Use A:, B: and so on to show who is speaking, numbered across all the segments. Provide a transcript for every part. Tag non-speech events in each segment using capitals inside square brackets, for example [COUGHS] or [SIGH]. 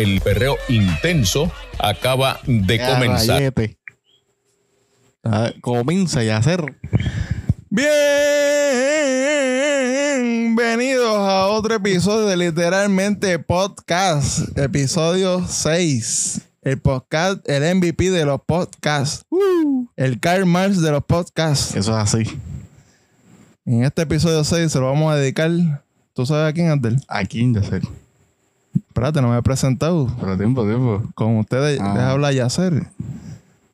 A: el perreo intenso acaba de
B: Ya,
A: comenzar.
B: Ah, Comienza ya a hacer.
C: Bienvenidos a otro episodio de Literalmente Podcast, episodio 6. El podcast, el MVP de los podcasts. El Karl Marx de los podcasts.
B: Eso es así.
C: En este episodio 6 se lo vamos a dedicar. ¿Tú sabes a quién, Abdel?
B: Aquí ya sé.
C: Espérate, no me he presentado.
B: Pero tiempo, tiempo.
C: Con ustedes
B: Ah.
C: les habla Yacer.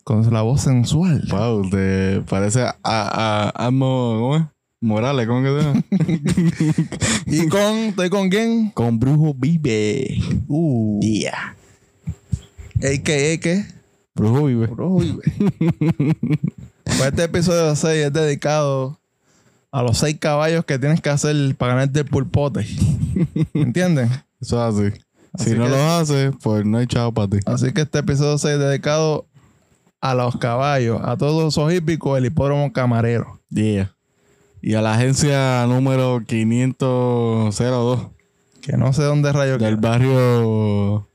C: Con la voz sensual.
B: Wow, te parece a, a, a Amo, ¿cómo es? Morales, ¿cómo que se llama? [LAUGHS]
C: ¿Y con, estoy con quién?
B: Con Brujo Vive.
C: Uh.
B: Yeah.
C: A.K.A. ¿qué?
B: Brujo Vive.
C: Brujo Vive. [LAUGHS] Pues este episodio 6 es dedicado a los seis caballos que tienes que hacer para ganarte el pulpote. [LAUGHS] ¿Entienden?
B: Eso es así.
C: Así
B: si no lo haces, pues no hay chavo para ti.
C: Así que este episodio 6 es dedicado a los caballos, a todos esos hípicos, el hipódromo camarero.
B: Yeah. Y a la agencia número 502
C: Que no sé dónde rayos
B: del
C: queda.
B: barrio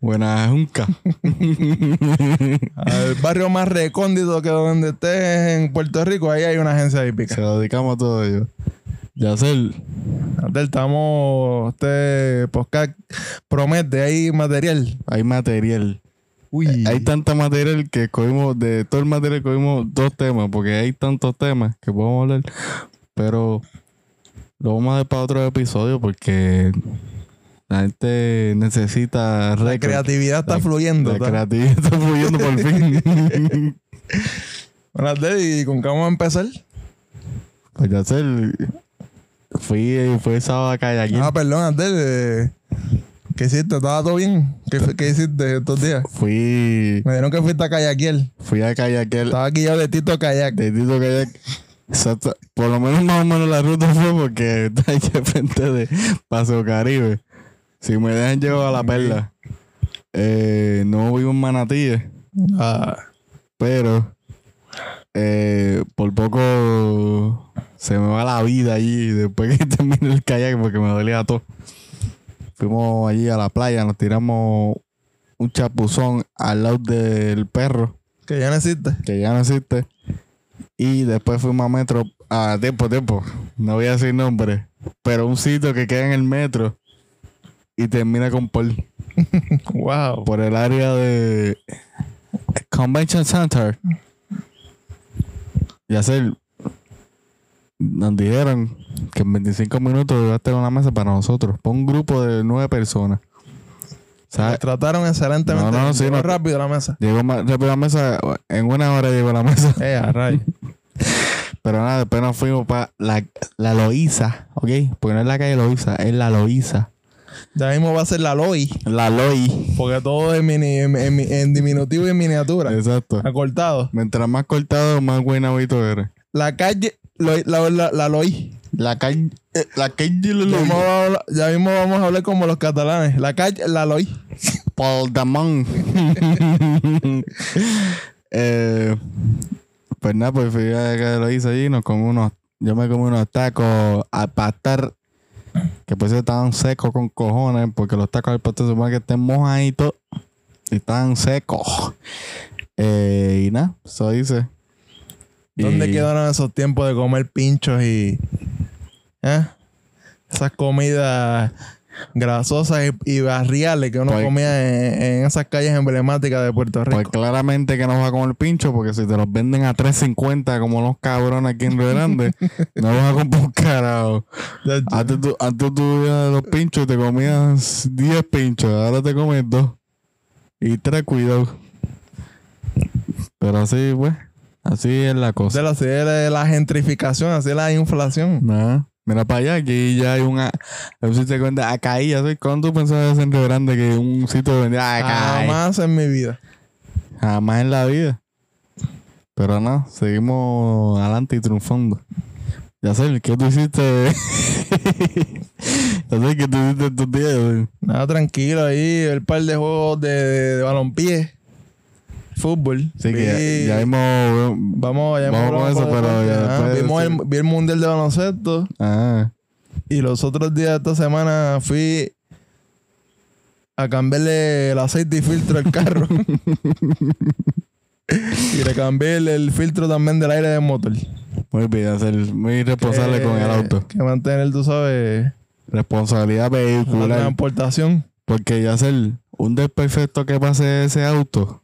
B: Buena Junca. [LAUGHS]
C: Al barrio más recóndito que donde estés en Puerto Rico, ahí hay una agencia hípica.
B: Se lo dedicamos a todo ello. Yacel,
C: Abdel, estamos, este podcast promete, hay material.
B: hay material.
C: Uy.
B: Hay tanta material que escogimos, de todo el material escogimos dos temas, porque hay tantos temas que podemos hablar. Pero lo vamos a dejar para otro episodio porque la gente necesita
C: La
B: récord.
C: creatividad está
B: La-
C: fluyendo.
B: La creatividad está fluyendo por [LAUGHS] fin.
C: Bueno, Abdel, ¿y con qué vamos a empezar?
B: pues Yacel, fui, fui el sábado a Calle
C: Ah, perdón, Abdel. eh, ¿Qué hiciste? ¿Estaba todo bien? ¿Qué, fue- qué hiciste estos días?
B: Fui,
C: Me dijeron que fuiste a Kayakiel.
B: fui a Calle
C: Estaba aquí yo de Tito Kayak.
B: de Tito Kayak. Exacto. Por lo menos más o menos la ruta fue porque está aquí frente de Paso Caribe. Si me dejan llevar a la perla. Eh, no vivo en Manatíes,
C: Ah,
B: pero eh, por poco se me va la vida allí después que [LAUGHS] termine el kayak porque me dolía todo. Fuimos allí a la playa, nos tiramos un chapuzón al lado del perro
C: que ya no existe.
B: que ya no existe. Y después fuimos a metro, a tiempo, tiempo, no voy a decir nombre, pero un sitio que queda en el metro y termina con Paul, [LAUGHS]
C: Wow.
B: por el área de Convention Center. Y hacer, nos dijeron que en 25 minutos iba a tener una mesa para nosotros, para un grupo de nueve personas. ¿Sabes?
C: Nos trataron excelentemente.
B: No, no, sí,
C: Llegó
B: no.
C: rápido la mesa.
B: Llegó más rápido la mesa, en una hora llegó la mesa.
C: Eh, a. [LAUGHS]
B: Pero nada, después nos fuimos para la, la Loíza, ¿ok? Porque no es la calle Loíza, es la Loíza.
C: Ya mismo va a ser la Loi.
B: La Loí.
C: Porque todo es mini- en, en- en diminutivo y en miniatura.
B: Exacto.
C: Acortado.
B: Mientras más cortado, más buenavito eres.
C: La calle. La, la, la Loi.
B: La calle, la calle
C: Ya mismo, vamos a hablar- ya mismo vamos a hablar como los catalanes. La calle, la Loi.
B: Paul Damon. [LAUGHS] eh, pues nada, pues fui a la calle Loíza allí, nos comí unos, yo me comí unos tacos al pastar, que pues estaban secos con cojones, porque los tacos al pastar se supone que estén mojaditos y estaban secos. Eh, y nada, eso hice.
C: ¿Dónde
B: Y-
C: quedaron esos tiempos de comer pinchos y. ¿eh? Esas comidas grasosas y, y barriales que uno
B: Pues-
C: comía en, en esas calles emblemáticas de Puerto Rico?
B: Pues claramente que no vas a comer pincho, porque si te los venden a 3.50 como los cabrones aquí en Río Grande, [LAUGHS] no vas a comprar un carajo. Antes tú, antes tú los pinchos y te comías 10 pinchos, ahora te comes 2. Y 3, cuidado. Pero así, pues, así es la
C: de
B: cosa.
C: la, así es la gentrificación, así es la inflación.
B: Nada. Mira para allá, aquí ya hay una. Que vende acai. ¿sabes? ¿Cuándo tú pensabas en Río Grande que un sitio vendía acai?
C: Jamás en mi vida.
B: Jamás en la vida. Pero no, seguimos adelante y triunfando. Ya sé, ¿qué tú hiciste? [LAUGHS] ya sé, ¿qué tú hiciste estos días?
C: Nada, tranquilo ahí, el par de juegos de, de, de balompié. Fútbol.
B: Sí, que ya, ya hemos...
C: Vamos, ya
B: Vamos con eso, pero ya
C: vimos el, vi el mundial de baloncesto
B: Ah,
C: y los otros días de esta semana fui a cambiarle el aceite y filtro al carro. [LAUGHS] y le cambié el, el filtro también del aire del motor.
B: Muy bien, ser muy responsable con el auto.
C: Que mantener, tú sabes,
B: Responsabilidad
C: la
B: vehicular.
C: transportación.
B: Porque ya ser un desperfecto que pase ese auto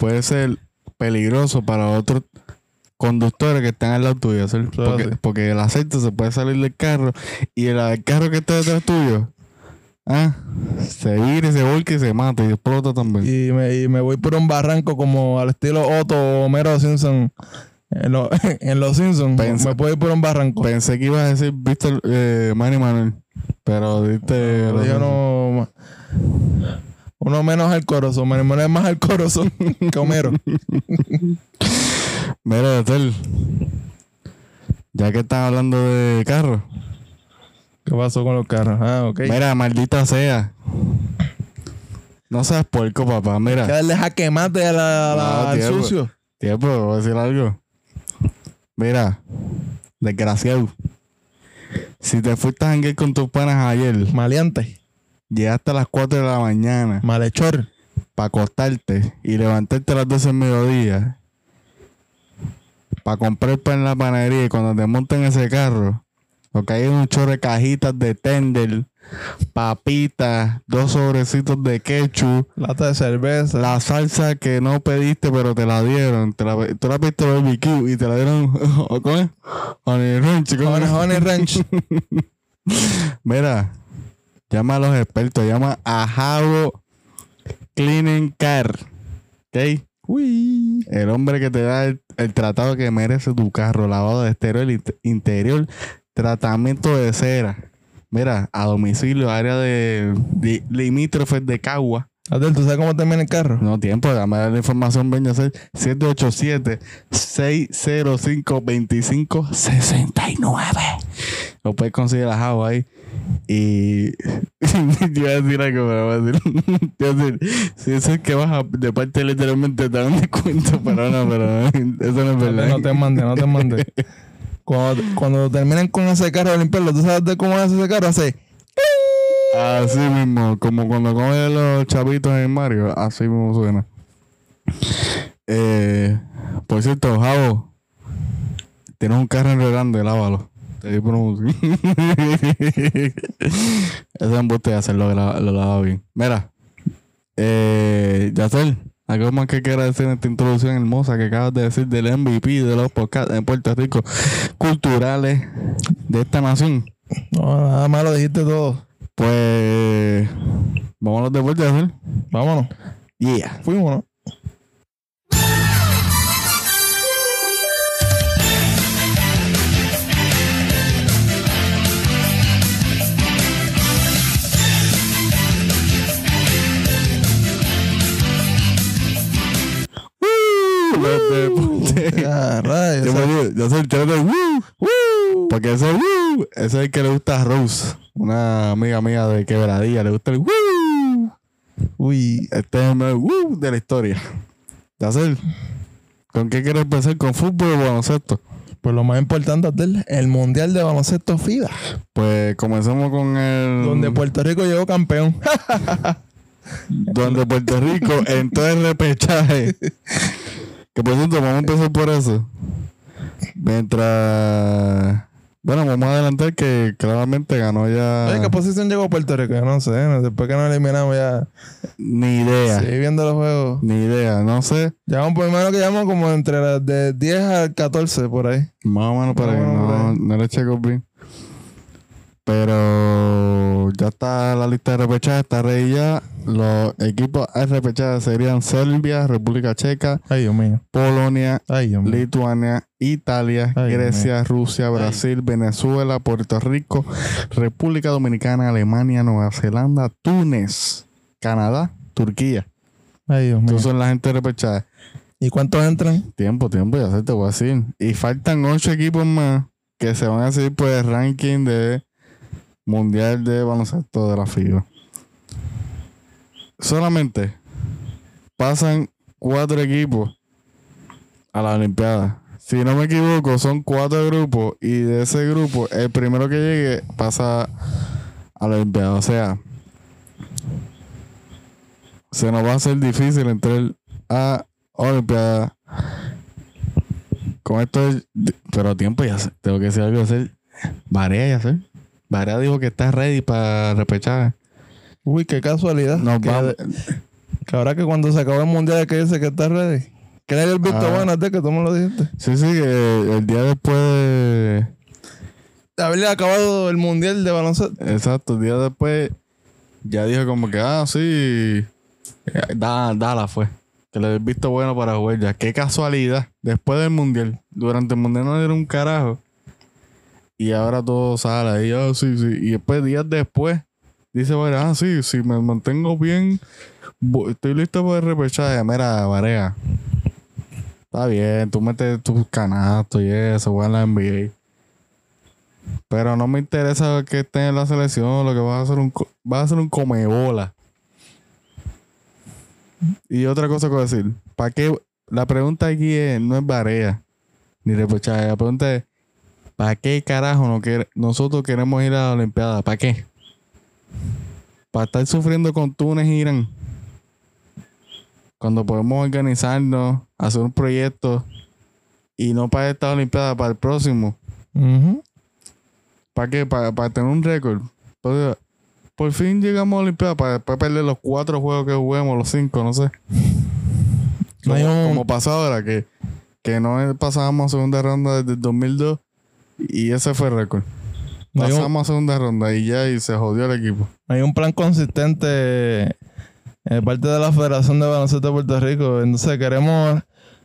B: puede ser peligroso para otros conductores que están al lado tuyo. porque,
C: sí.
B: porque el aceite se puede salir del carro y el, carro que está detrás tuyo ah, se vira y se volca y se mata y explota también.
C: Y me, y me voy por un barranco como al estilo Otto o Homero Simpson. En, lo- [LAUGHS] en los Simpsons.
B: Pensa-
C: Me puedo ir por un barranco.
B: Pensé que ibas a decir Víctor eh, Manny Manuel, pero diste.
C: Yo no. Uno menos alcoroso. Mi hermano es más alcoroso [LAUGHS] que Homero. [LAUGHS]
B: Mira, Hotel, ya que están hablando de carro,
C: ¿Qué pasó con los carros? Ah, ok.
B: mira, maldita sea. No seas puerco, papá.
C: Que
B: Mira,
C: darle jaque mate a la, la- al
B: tiempo.
C: sucio.
B: tiempo, voy a decir algo. Mira, desgraciado. Si te fuiste a janguear con tus panas ayer,
C: Maleante.
B: Llegaste a las 4 de la mañana
C: Malhechor.
B: para acostarte y levantarte a las 12 del mediodía para comprar pan en la panadería y cuando te monten ese carro, lo que hay es un chorro de cajitas de tender, papitas, dos sobrecitos de ketchup,
C: Lata de cerveza.
B: la salsa que no pediste pero te la dieron, te la, tú la pediste BBQ y te la dieron, [LAUGHS] ¿cómo es? Honey Ranch.
C: Honey Ranch. [LAUGHS]
B: Mira, llama a los expertos, llama a Javo Cleaning Car, ¿ok?
C: Uy.
B: El hombre que te da el, el tratado que merece tu carro, lavado de exterior, int- interior, tratamiento de cera. Mira, a domicilio, área de, de limítrofes de Cagua.
C: Adel, ¿tú sabes cómo termina el carro?
B: No tiempo, dame la información, ven a ser 787-605-2569. Lo puedes conseguir a Javo ahí. Y [LAUGHS] te iba a decir algo, pero voy a decir, [LAUGHS] te iba a decir, si eso es que vas a, de parte literalmente te dan [LAUGHS] descuento, pero no, pero eso no es verdad.
C: No te mande, no te mande. Cuando, cuando terminen con ese carro de limpiarlo, ¿tú sabes de cómo hace ese carro? Hace.
B: Así mismo, como cuando comen los chavitos en Mario, así mismo suena. Eh, por cierto, Javo, tienes un carro enredando, lávalo. Te di un... [LAUGHS] Ese embuste de hacerlo, lo, lo lava bien. Mira, eh, Yacel, algo más que quieras decir en esta introducción hermosa que acabas de decir del MVP de los podcasts en Puerto Rico culturales de esta nación.
C: No, nada más lo dijiste todo.
B: Pues vamos a los deportes, Yacel.
C: Vámonos.
B: Yeah.
C: Fuimos, ¿no?
B: Yo me digo, yo soy el chavo de woo, woo, porque ese woo, ese es el que le gusta a Rose, una amiga mía de quebradilla, le gusta el woo.
C: Uy.
B: Este es el mejor woo de la historia. Yacel, ¿con qué quieres empezar? ¿Con fútbol o baloncesto?
C: Pues lo más importante, Adel, el Mundial de Baloncesto FIBA,
B: Pues comenzamos con el...
C: donde Puerto Rico llegó campeón. [LAUGHS]
B: donde Puerto Rico entró en repechaje. Que por cierto, vamos a empezar por eso. Mientras. Bueno, vamos a adelantar que claramente ganó ya.
C: Oye, ¿qué posición llegó Puerto Rico? Yo no sé, después que nos eliminamos ya.
B: Ni idea.
C: Seguí viendo los juegos.
B: Ni idea. No sé.
C: Llevamos por lo menos que llevamos como entre las de 10 al 14 por ahí.
B: Más o menos para que no,
C: ahí.
B: no le checo bien. Pero ya está la lista de repechaje, está ready ya. Los equipos a repechaje serían Serbia, República Checa,
C: Ay, Dios mío.
B: Polonia,
C: Ay, Dios mío.
B: Lituania, Italia,
C: Ay,
B: Grecia, Rusia, Brasil, Venezuela, Puerto Rico, República Dominicana, Alemania, Nueva Zelanda, Túnez, Canadá, Turquía.
C: Ay, Dios mío.
B: Estos son la gente repechaje.
C: ¿Y cuántos entran?
B: Tiempo, tiempo, ya se te voy a decir. Y faltan ocho equipos más que se van a seguir por el ranking de Mundial de Baloncesto de la FIBA. Solamente pasan cuatro equipos a la Olimpiada. Si no me equivoco, son cuatro grupos y de ese grupo, el primero que llegue pasa a la Olimpiada. O sea, se nos va a hacer difícil entrar a Olimpiada. Con esto, es- pero tiempo ya. Tengo que decir algo hacer. Varea ya sé. Varea dijo que está ready para repechar.
C: Uy, qué casualidad.
B: Nos
C: que,
B: vamos.
C: que ahora que cuando se acabó el mundial que dice que está ready. Que le haya visto
B: Ah.
C: bueno de que tú me lo dijiste.
B: Sí, sí, que el día después de.
C: De haberle acabado el mundial de baloncesto.
B: Exacto, el día después ya dijo como que, ah, sí. Da, dala fue. Que le visto bueno para jugar ya. Qué casualidad. Después del mundial. Durante el mundial no dieron un carajo. Y ahora todo sale ahí. Ah, sí, sí. Y después, días después, dice, bueno, ah, sí, si me mantengo bien, estoy listo para el repechaje. Mira, Varea. Está bien, tú metes tus canastos y eso, juega en la NBA. Pero no me interesa que esté en la selección, lo que vas a hacer un vas a hacer un comebola. Y otra cosa que voy a decir, ¿para qué? La pregunta aquí es, no es Barea ni repechaje, la pregunta es ¿para qué carajo no quer- nosotros queremos ir a la Olimpiada? ¿Para qué? ¿Para estar sufriendo con Túnez y Irán? Cuando podemos organizarnos, hacer un proyecto y no para esta Olimpiada, para el próximo.
C: Ujú.
B: ¿Para qué? Para, para tener un récord. Por fin llegamos a la Olimpiada para después perder los cuatro juegos que juguemos, los cinco, no sé. Como, como pasó ahora, que, que no pasábamos a segunda ronda desde el 2002 y ese fue el récord. Pasamos a segunda ronda y ya y se jodió el equipo.
C: Hay un plan consistente de parte de la Federación de Baloncesto de Puerto Rico. Entonces queremos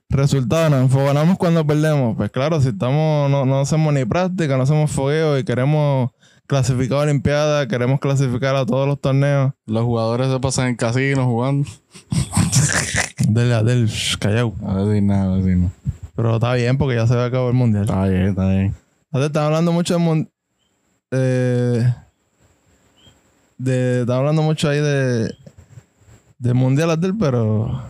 C: resultados, nos enfogonamos cuando perdemos. Pues claro, si estamos, no, no hacemos ni práctica, no hacemos fogueo y queremos clasificar a Olimpiada, queremos clasificar a todos los torneos.
B: Los jugadores se pasan en casino jugando. [LAUGHS]
C: Del, del callao.
B: A decir nada, a decir nada.
C: Pero está bien porque ya se va a acabar el mundial.
B: Está bien, está bien.
C: Ahora están hablando mucho de, eh, de están hablando mucho ahí de de mundial Abdel, pero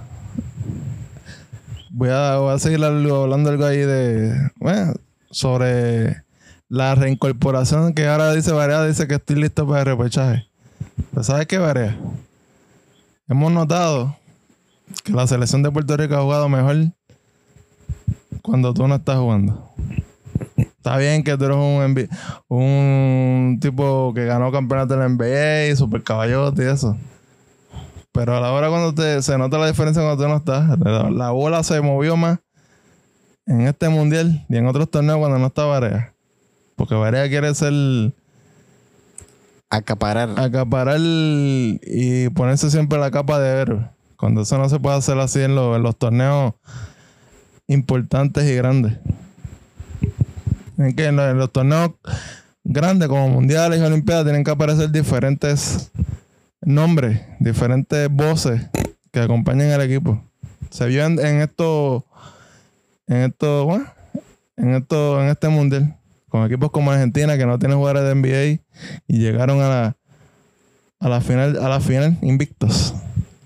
C: voy a, voy a seguir hablando algo ahí de bueno, sobre la reincorporación que ahora dice Varea dice que estoy listo para el repechaje. Pero ¿sabes qué, Varea? Hemos notado que la selección de Puerto Rico ha jugado mejor cuando tú no estás jugando. Está bien que tú eres un, un tipo que ganó campeonato en la NBA y super caballote y eso. Pero a la hora cuando te, se nota la diferencia cuando tú no estás. La, la bola se movió más en este mundial y en otros torneos cuando no está Varea. Porque Varea quiere ser
B: Acaparar.
C: acaparar y ponerse siempre la capa de héroe. Cuando eso no se puede hacer así en los torneos importantes y grandes. En que en los, en los torneos grandes como mundiales y olimpiadas tienen que aparecer diferentes nombres, diferentes voces que acompañen al equipo. Se vio en, en esto, en esto, bueno, en esto, en este mundial, con equipos como Argentina que no tienen jugadores de NBA y llegaron a la a la final a la final invictos.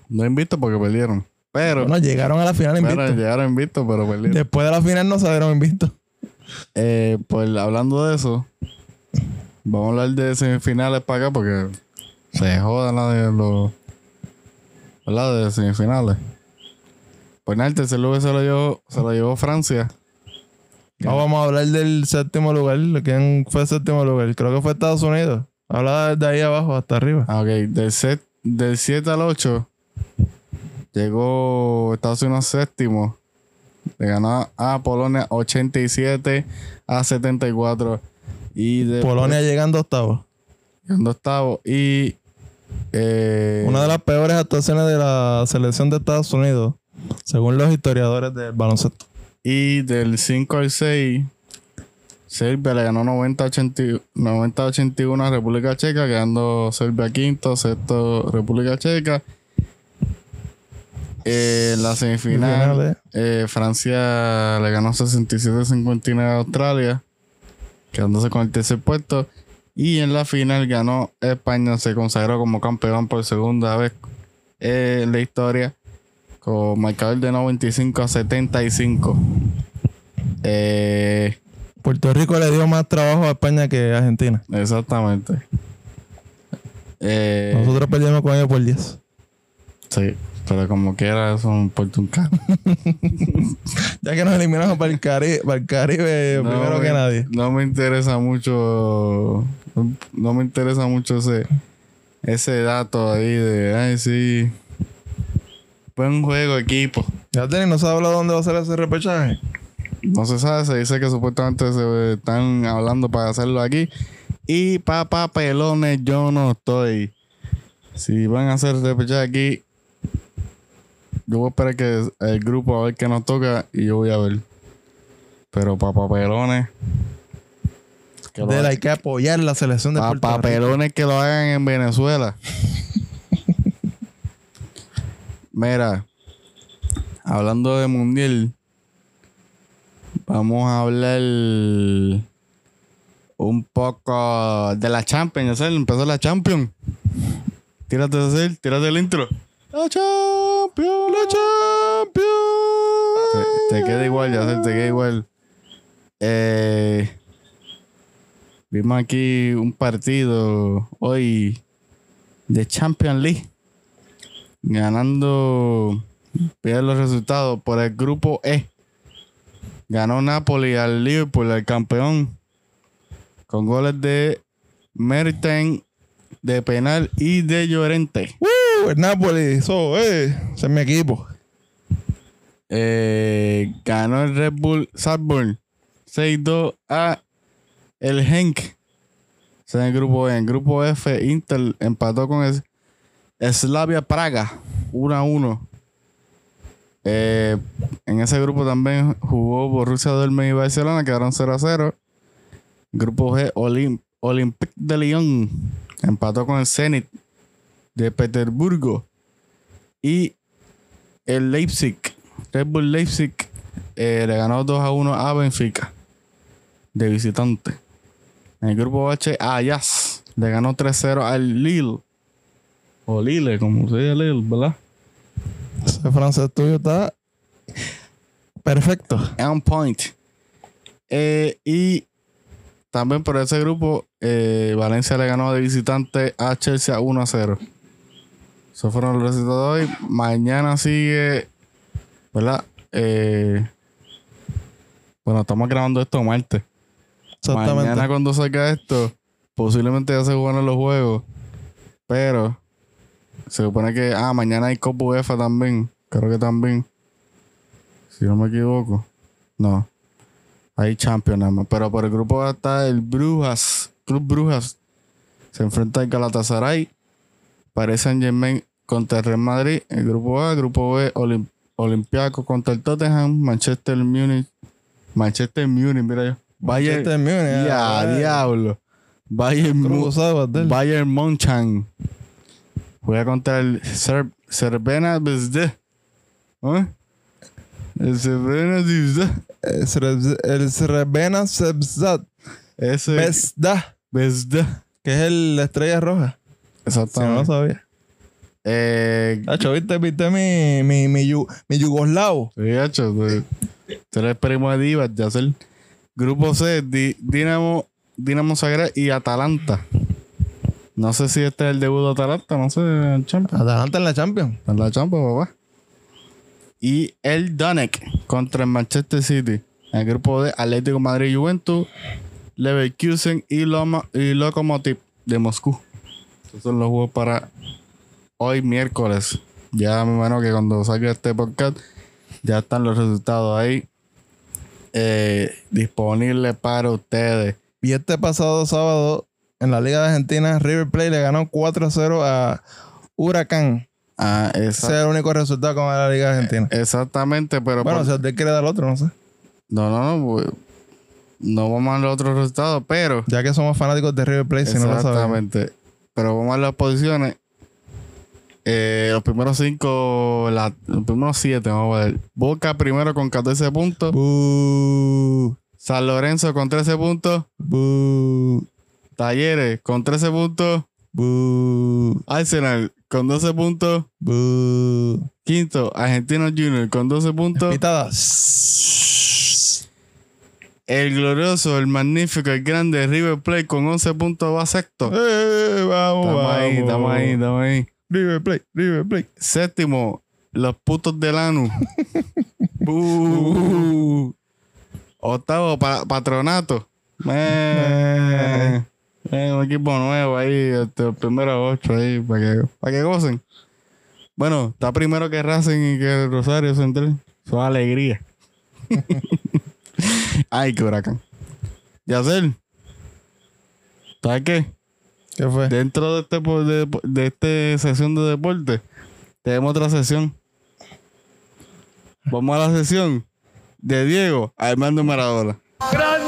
B: No invito porque perdieron. Pero,
C: Bueno, llegaron a la final invictos.
B: llegaron invictos, pero perdieron.
C: Después de la final no salieron invictos.
B: Eh, pues hablando de eso, vamos a hablar de semifinales para acá porque se jodan la de los. ¿Verdad? De semifinales. Pues nada, el tercer lugar se lo llevó, se lo llevó Francia.
C: No, vamos a hablar del séptimo lugar. ¿Quién fue el séptimo lugar? Creo que fue Estados Unidos. Habla de ahí abajo hasta arriba.
B: Ah, ok. Del, set, del 7 al 8 llegó Estados Unidos séptimo. Le ganó a Polonia 87 a 74. Y
C: Polonia llegando a octavo.
B: llegando octavo. Y. eh,
C: Una de las peores actuaciones de la selección de Estados Unidos, según los historiadores del baloncesto.
B: Y del 5 al 6, Serbia le ganó 90-80 90-81 a República Checa, quedando Serbia quinto, sexto República Checa. Eh, en la semifinal,
C: Finales.
B: eh, Francia le ganó 67-59 a Australia, quedándose con el tercer puesto. Y en la final ganó España, se consagró como campeón por segunda vez eh, en la historia, con marcador de 95 a 75. Eh,
C: Puerto Rico le dio más trabajo a España que a Argentina.
B: exactamente. Eh,
C: Nosotros perdimos con ellos por 10.
B: Sí, pero como quiera, eso no importa un carro. [LAUGHS]
C: Ya que nos eliminamos para el Caribe, para el Caribe primero que nadie.
B: No me interesa mucho. No me interesa mucho ese, ese dato ahí de. Ay, sí. Buen juego, equipo.
C: Ya Denis, no se ha hablado dónde va a ser ese repechaje.
B: No se sabe, se dice que supuestamente se están hablando para hacerlo aquí. Y papá pelones, yo no estoy. Si van a hacer repechaje aquí, yo voy a esperar que el grupo a ver qué nos toca y yo voy a ver. Pero papá pelones. que lo
C: De la hay que apoyar la selección de Puerto
B: Papá
C: Rico.
B: pelones que lo hagan en Venezuela. Mira, hablando de mundial, vamos a hablar un poco de la Champions. Sé, empezó la Champions. Tírate hacer, tírate el intro. La Champions, la Champions. Te, te queda igual, ya sé, te queda igual. Eh, vimos aquí un partido hoy de Champions League. Ganando, vean los resultados por el grupo E. Ganó Napoli al Liverpool, al campeón, con goles de Mertens, de penal y de Llorente.
C: El Napoli, eso, eh, ese es mi equipo.
B: Eh, ganó el Red Bull Salzburg 6-2 a el Henk. Es el grupo E. En grupo F, Inter empató con el Slavia Praga 1-1. Eh, en ese grupo también jugó Borussia Dortmund y Barcelona, quedaron 0-0. Grupo G, Olim- Olympique de Lyon empató con el Zenit de Petersburgo. Y el Leipzig, Red Bull Leipzig, eh, le ganó 2 a 1 a Benfica de visitante. En el grupo H, Ajax le ganó 3-0 al Lille. O Lille, como se dice Lille, ¿verdad?
C: Ese francés tuyo está perfecto.
B: On point. Eh, y también por ese grupo, eh, Valencia le ganó de visitante a Chelsea 1 a 0. Esos fueron los resultados de hoy. Mañana sigue, ¿verdad? Eh, bueno, estamos grabando esto martes.
C: Exactamente.
B: Mañana cuando salga esto, posiblemente ya se jugaron los juegos. Pero se supone que, ah, mañana hay Copa UEFA también. Creo que también. Si no me equivoco. No. Hay Champions nada más. Pero por el grupo A está el Brujas. Club Brujas. Se enfrenta al Galatasaray. Paris Saint Germain contra el Real Madrid. El grupo A. Grupo B. Olim- contra el Tottenham. Manchester Munich. Manchester Munich, mira yo. Bayern.
C: Manchester Munich,
B: Ya,
C: ah,
B: diablo. Bayern,
C: Abdel.
B: Bayern Monchan. Juega contra el Ser Cervena Bezde. ¿Eh? El Cervena Bezde.
C: El Srebena Sebzat.
B: Ese.
C: Bezda, que es el la estrella roja. Si no lo
B: Exactamente.
C: sabía.
B: Eh,
C: Hacho, ¿viste, viste mi, mi, mi, yu- mi yugoslavo?
B: sí, hacho, pues, Tú eres primo de Divas, ya el Grupo C, Di- Dinamo, Dinamo Zagreb y Atalanta. No sé si este es el debut de Atalanta, no sé, en Champions.
C: Adelante en la Champions.
B: En la Champions, papá. Y el Donetsk contra el Manchester City. En el grupo de Atlético Madrid Juventus, Leverkusen y, Loma, y Lokomotiv de Moscú. Estos son los juegos para hoy miércoles. Ya me imagino que cuando salga este podcast ya están los resultados ahí eh, disponibles para ustedes.
C: Y este pasado sábado, en la Liga de Argentina, River Plate le ganó 4-0 a Huracán.
B: Ah,
C: Ese es el único resultado con la Liga Argentina.
B: exactamente, pero
C: bueno,
B: por-
C: si usted quiere dar otro, no sé.
B: no, no, no, pues, no vamos a los otros resultados, pero
C: Ya que somos fanáticos de River Plate, si no lo sabemos.
B: Exactamente. Pero vamos a las posiciones. Eh, los primeros cinco, la- los primeros siete, vamos a ver. Boca primero con 14 puntos.
C: Bú,
B: San Lorenzo con 13 puntos.
C: bú,
B: Talleres con 13 puntos.
C: bú,
B: Arsenal con 12 puntos. Quinto, Argentinos Junior con 12 puntos.
C: Pitada.
B: El glorioso, el magnífico, el grande River Plate con 11 puntos va sexto.
C: Eh, vamos,
B: Estamos
C: vamos.
B: ahí, estamos ahí, estamos ahí.
C: River Plate, River Plate.
B: Séptimo, los putos del ANU. Uh. [LAUGHS] Octavo, pa- patronato. Eh, eh, un equipo nuevo ahí, este, los primeros ocho ahí, para que, para que gocen. Bueno, está primero que Racing y que Rosario Central. Su alegría. [LAUGHS] Ay, qué huracán. Yacel. ¿Sabes qué?
C: ¿Qué fue?
B: Dentro de este de, de este sesión de deporte, tenemos otra sesión. Vamos a la sesión de Diego Armando Maradona. ¡Eh,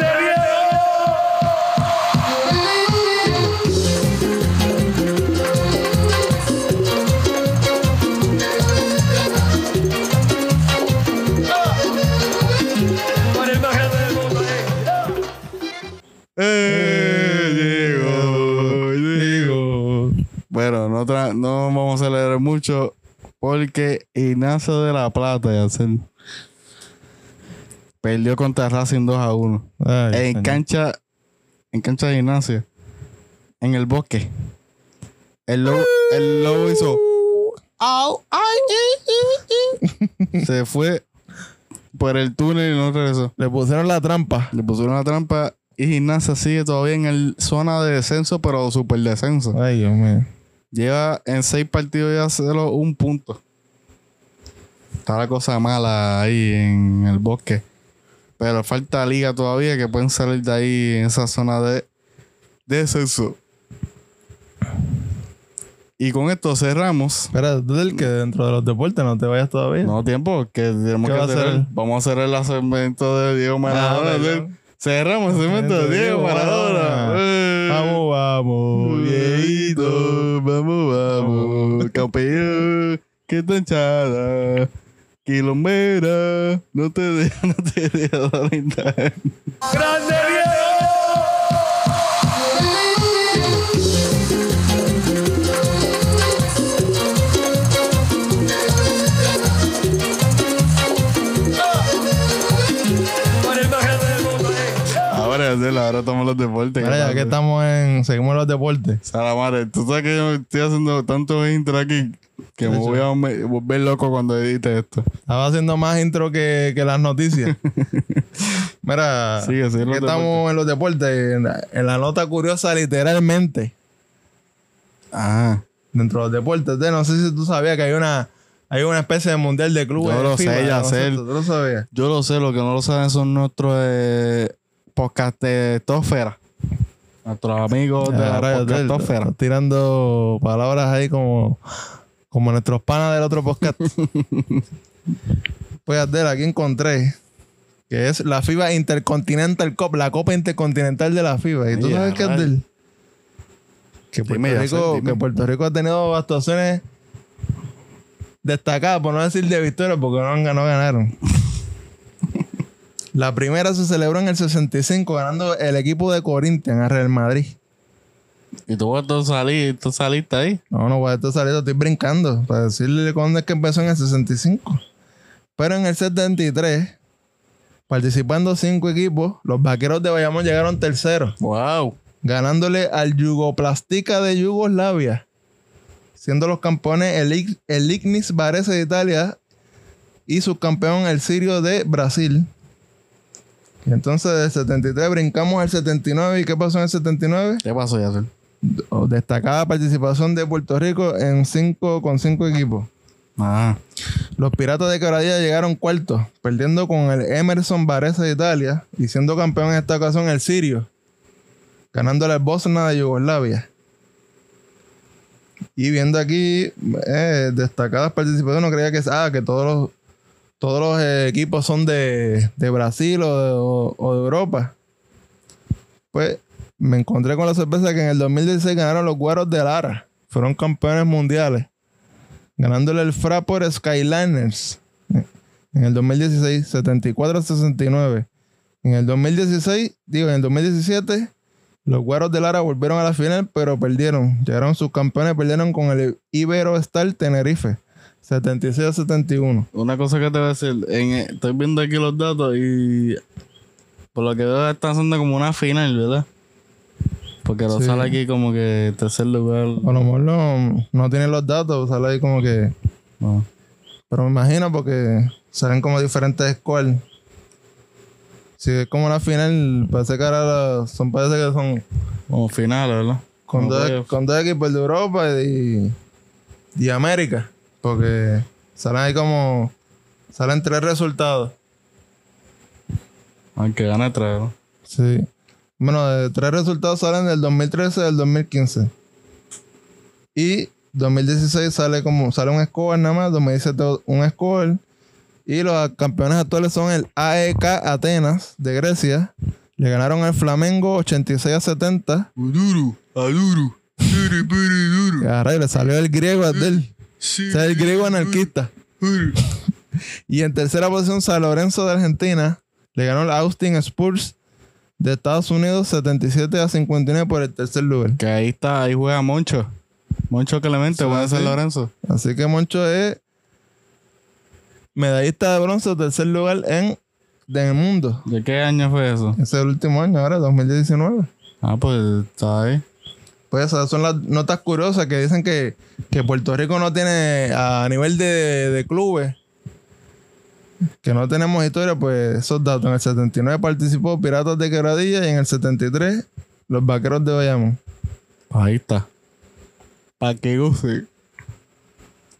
B: no, vamos a leer mucho porque Ignacio de la Plata, perdió contra Racing 2 a 1.
C: Ay,
B: en
C: señor.
B: cancha en cancha de gimnasia en el bosque el lobo, el lobo hizo se fue por el túnel y no regresó
C: Le pusieron la trampa.
B: le pusieron una trampa y gimnasia sigue todavía en el zona de descenso pero super descenso
C: Ay, Dios mío.
B: Lleva en seis partidos ya solo un punto está la cosa mala ahí en el bosque pero falta liga todavía que pueden salir de ahí en esa zona de descenso. Y con esto cerramos.
C: Espera, tú del que dentro de los deportes no te vayas todavía.
B: No tiempo, que tenemos
C: ¿Qué
B: que
C: hacer?
B: Vamos a cerrar el segmento de Diego Maradona.
C: Ah.
B: Cerramos el segmento de Diego Maradona. Eh.
C: Vamos, vamos,
B: Dieguito, vamos, vamos. Campeón, qué tanchada. Quilombera, no te deja, [LAUGHS] no te deja alentar. Ahora, Ahora estamos en los deportes.
C: Mira, ya que estamos en. Seguimos en los deportes.
B: Sara madre, tú sabes que yo estoy haciendo tantos intro aquí que me voy a me- volver loco cuando edite esto.
C: Estaba haciendo más intro que, que las noticias. [LAUGHS] Mira,
B: Sigue, en
C: que estamos en los deportes. En la, en la nota curiosa, literalmente,
B: Ah,
C: dentro de los deportes. de- no sé si tú sabías que hay una, hay una especie de mundial de clubes.
B: Yo lo sé, ya sé.
C: ¿Tú lo sabías?
B: yo lo sé, lo que no lo saben son nuestros eh, podcastóferas. Nuestros amigos de la podcastófera.
C: estás tirando palabras ahí como, como nuestros panas del otro podcast. [LAUGHS] pues Adel, aquí encontré que es la FIBA Intercontinental Cup, la Copa Intercontinental de la FIBA. ¿Y tú sabes qué es
B: rayos.
C: del? Que Puerto,
B: Dime,
C: Rico,
B: sé,
C: que Puerto Rico ha tenido actuaciones destacadas, por no decir de victoria, porque no, han- no ganaron. La primera se celebró en el 65, ganando el equipo de Corinthians a Real Madrid.
B: Y tú a salir, tú saliste ahí.
C: No, no estar saliendo, estoy brincando para decirle cuándo es que empezó en el 65. Pero en el 73, participando cinco equipos, los vaqueros de Bayamón llegaron terceros,
B: Wow.
C: ganándole al Yugoplastica de Yugoslavia, siendo los campeones el, el Ignis Varese de Italia y subcampeón el Sirio de Brasil. Entonces del 73 brincamos al 79. ¿Y qué pasó en el 79?
B: ¿Qué pasó, Yacel?
C: destacada participación de Puerto Rico en cinco, con cinco equipos.
B: Ah,
C: Los Piratas de Caradilla llegaron cuartos, perdiendo con el Emerson Varese de Italia y siendo campeón en esta ocasión el Sirio, ganándole al Bosna de Yugoslavia. Y viendo aquí eh, destacadas participaciones, no creía que, ah, que todos los, todos los eh, equipos son de, de Brasil o de, Europa. Pues me encontré con la sorpresa que en el 2016 ganaron los Guaros de Lara. Fueron campeones mundiales. Ganándole el Fraport Skyliners. En el 2016, 74-69. En el 2016, digo, en el 2017, los Guaros de Lara volvieron a la final, pero perdieron. Llegaron sus campeones, perdieron con el Ibero Star Tenerife. 76-71.
B: una cosa que te voy a decir. En, estoy viendo aquí los datos y por lo que veo están haciendo como una final, ¿verdad? Porque lo
C: Sí.
B: sale aquí como que tercer lugar.
C: A lo mejor no, no tienen los datos, sale ahí como que.
B: No.
C: Pero me imagino porque salen como diferentes scores. Si es como la final, parece que ahora son, parece que son
B: Como finales, ¿verdad?
C: con,
B: Como
C: dos, con dos equipos de Europa y de América. Porque salen ahí como. Salen tres resultados.
B: Aunque gane tres, ¿no?
C: Sí. Bueno, de tres resultados salen del 2013 y del 2015. Y 2016 sale como sale un score nada más, 2017 un score. Y los campeones actuales son el AEK Atenas de Grecia. Le ganaron al Flamengo 86 a 70.
B: Duro, aduro. Duro, duro,
C: a rayos, le salió el griego a él. O sea, el griego anarquista. [LAUGHS] Y en tercera posición, San Lorenzo de Argentina. Le ganó el Austin Spurs de Estados Unidos 77 a 59 por el tercer lugar.
B: Que ahí está, ahí juega Moncho. Moncho Clemente,
C: Sí,
B: juega San
C: sí.
B: Lorenzo.
C: Así que Moncho es medallista de bronce, tercer lugar en, en el mundo.
B: ¿De qué año fue eso?
C: Ese es el último año, ahora 2019.
B: Ah, pues está ahí.
C: Pues esas son las notas curiosas que dicen que, que Puerto Rico no tiene a nivel de, de clubes. Que no tenemos historia, pues esos datos. En el 79 participó Piratas de Quebradilla y en el 73 los Vaqueros de Bayamón.
B: Ahí está. Para que goce.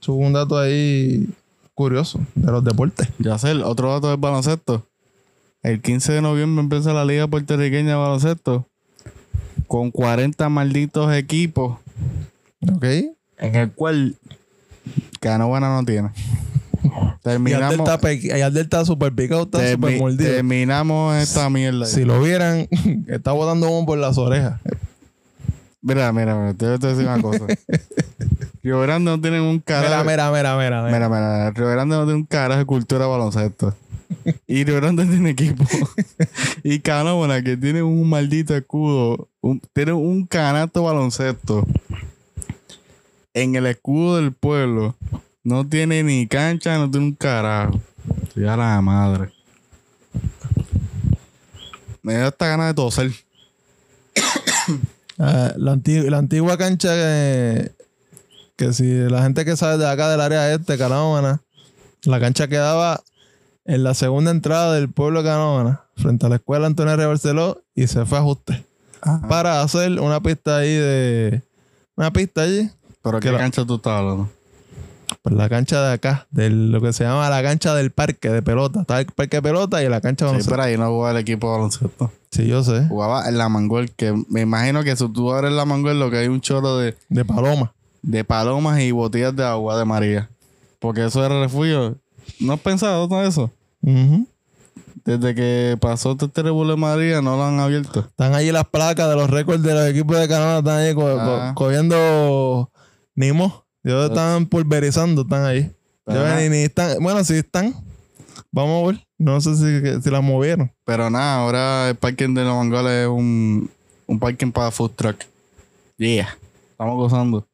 C: Eso es un dato ahí curioso de los deportes.
B: Ya sé, el otro dato del baloncesto. El 15 de noviembre empieza la Liga Puertorriqueña de Baloncesto. Con 40 malditos equipos.
C: ¿Ok?
B: En el cual Canóvana no tiene. [LAUGHS] Terminamos,
C: está, pe- y Abdel está súper picado, está
B: termi-
C: mordido.
B: terminamos esta mierda.
C: Si lo vieran, [LAUGHS] está botando humo por las orejas.
B: Mira, mira, mira, te voy a decir una cosa. [LAUGHS] Río Grande no tiene un carajo.
C: Mira, mira, mira, mira. mira.
B: Mira, mira, Río Grande no tiene un carajo de cultura de baloncesto. Y Río Grande tiene equipo. [LAUGHS] y Canóvana, que tiene un maldito escudo, un- tiene un canasto de baloncesto. En el escudo del pueblo. No tiene ni cancha, no tiene un carajo. Ya la madre. Me da esta gana de toser. [COUGHS]
C: Ah, la, anti- la antigua cancha que, que si la gente que sabe de acá del área este, Canóvana, la cancha quedaba en la segunda entrada del pueblo de Canóvana, frente a la escuela Antonio R. Barceló, y se fue a ajuste. Para hacer una pista ahí de. Una pista allí.
B: Pero
C: Que
B: ¿qué
C: la-
B: cancha tú estás hablando?
C: Pues la cancha de acá, de lo que se llama la cancha del parque de pelota. Está el parque de pelota y la cancha de
B: Sí,
C: baloncesto.
B: pero ahí no jugaba el equipo de baloncesto.
C: Sí, yo sé.
B: Jugaba en la Manguel, que me imagino que si tú abres la Manguel, lo que hay un chorro de,
C: De paloma.
B: de palomas y botellas de agua de María. Porque eso era refugio. ¿No has pensado todo eso? Desde que pasó este revuelo de María, no lo han abierto.
C: Están allí las placas de los récords de los equipos de Canadá. Están ahí co-
B: Ah.
C: co- cogiendo Nimo. Ellos están pulverizando, están ahí. Yo ni, están, bueno, si están, vamos a ver. No sé si, si las movieron.
B: Pero nada, ahora el parking de la Manguel es un, un parking para food truck. Yeah. Estamos gozando.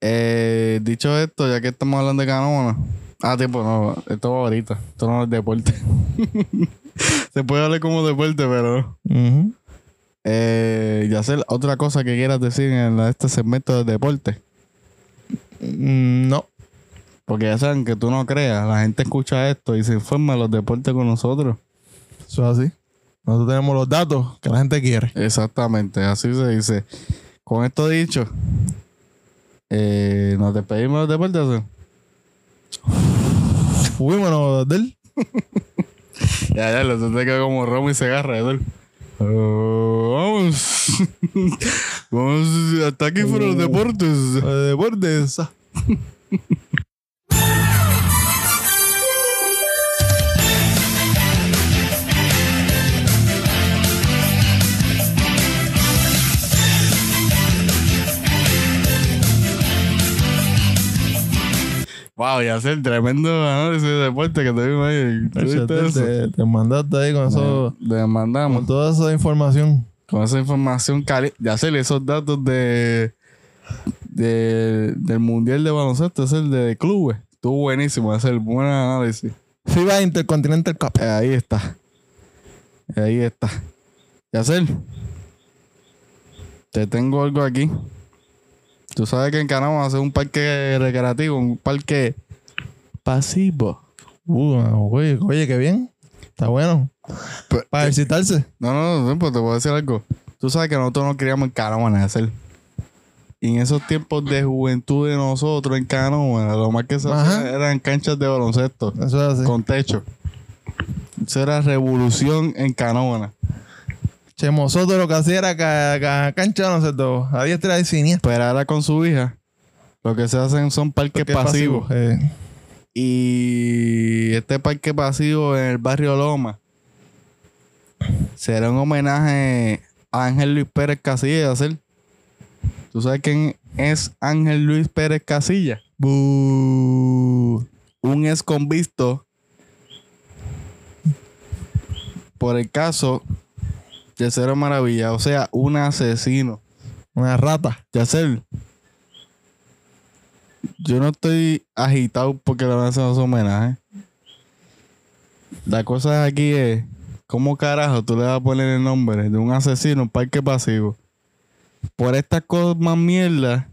B: Eh, dicho esto, ya que estamos hablando de Canóvana. Ah, tiempo, no. Esto va ahorita. Esto no es deporte. [LAUGHS] Se puede hablar como deporte, pero...
C: Ujú.
B: Eh, y hacer otra cosa que quieras decir en este segmento de deporte.
C: Mm, No.
B: Porque ya saben que tú no creas, la gente escucha esto y se informa de los deportes con nosotros.
C: Eso es así. Nosotros tenemos los datos que la gente quiere.
B: Exactamente, así se dice. Con esto dicho, eh, nos despedimos de los deportes.
C: Fuímonos del. [LAUGHS]
B: Ya, ya, lo te queda como Romo y se agarra, Edel. Oh, vamos. [LAUGHS] vamos, hasta aquí fueron los deportes.
C: De deportes. [LAUGHS]
B: Wow, ya sé el tremendo análisis de deporte que tuvimos ahí. ¿Tú viste
C: Te,
B: eso?
C: te- te mandaste ahí con eso.
B: Le mandamos.
C: Con toda esa información.
B: con esa información cali ya sé esos datos de, de del mundial de baloncesto es el de clubes estuvo buenísimo es el buen análisis
C: FIBA Intercontinental Cup.
B: Eh, ahí está ahí está ya sé Te tengo algo aquí. Tú sabes que en Canadá hacer un parque recreativo, un parque pasivo.
C: Uh, oye, oye, qué bien. Está bueno.
B: Pues,
C: Para ejercitarse.
B: No, no, no, pues te voy a decir algo. Tú sabes que nosotros nos criamos en Canóvana hacer. Y en esos tiempos de juventud de nosotros en Canóvana, lo más que se hacía eran canchas de baloncesto
C: Eso es así.
B: con techo. Eso era revolución en Canóvana.
C: Che, nosotros lo que hacía era ca, ca- cancha, no sé todo. A diestra y siniestra.
B: Pero ahora con su hija, lo que se hacen son parques
C: Porque
B: pasivos.
C: pasivo, eh.
B: Y este parque pasivo en el barrio Loma será un homenaje a Ángel Luis Pérez Casilla. ¿Tú sabes quién es Ángel Luis Pérez Casilla? Un ex convicto por el caso de Cero Maravilla, o sea, un asesino.
C: Una rata.
B: Yacel, yo no estoy agitado porque le van a hacer un homenaje. La cosa aquí es, ¿cómo carajo tú le vas a poner el nombre de un asesino, un parque pasivo? Por estas cosas más mierda.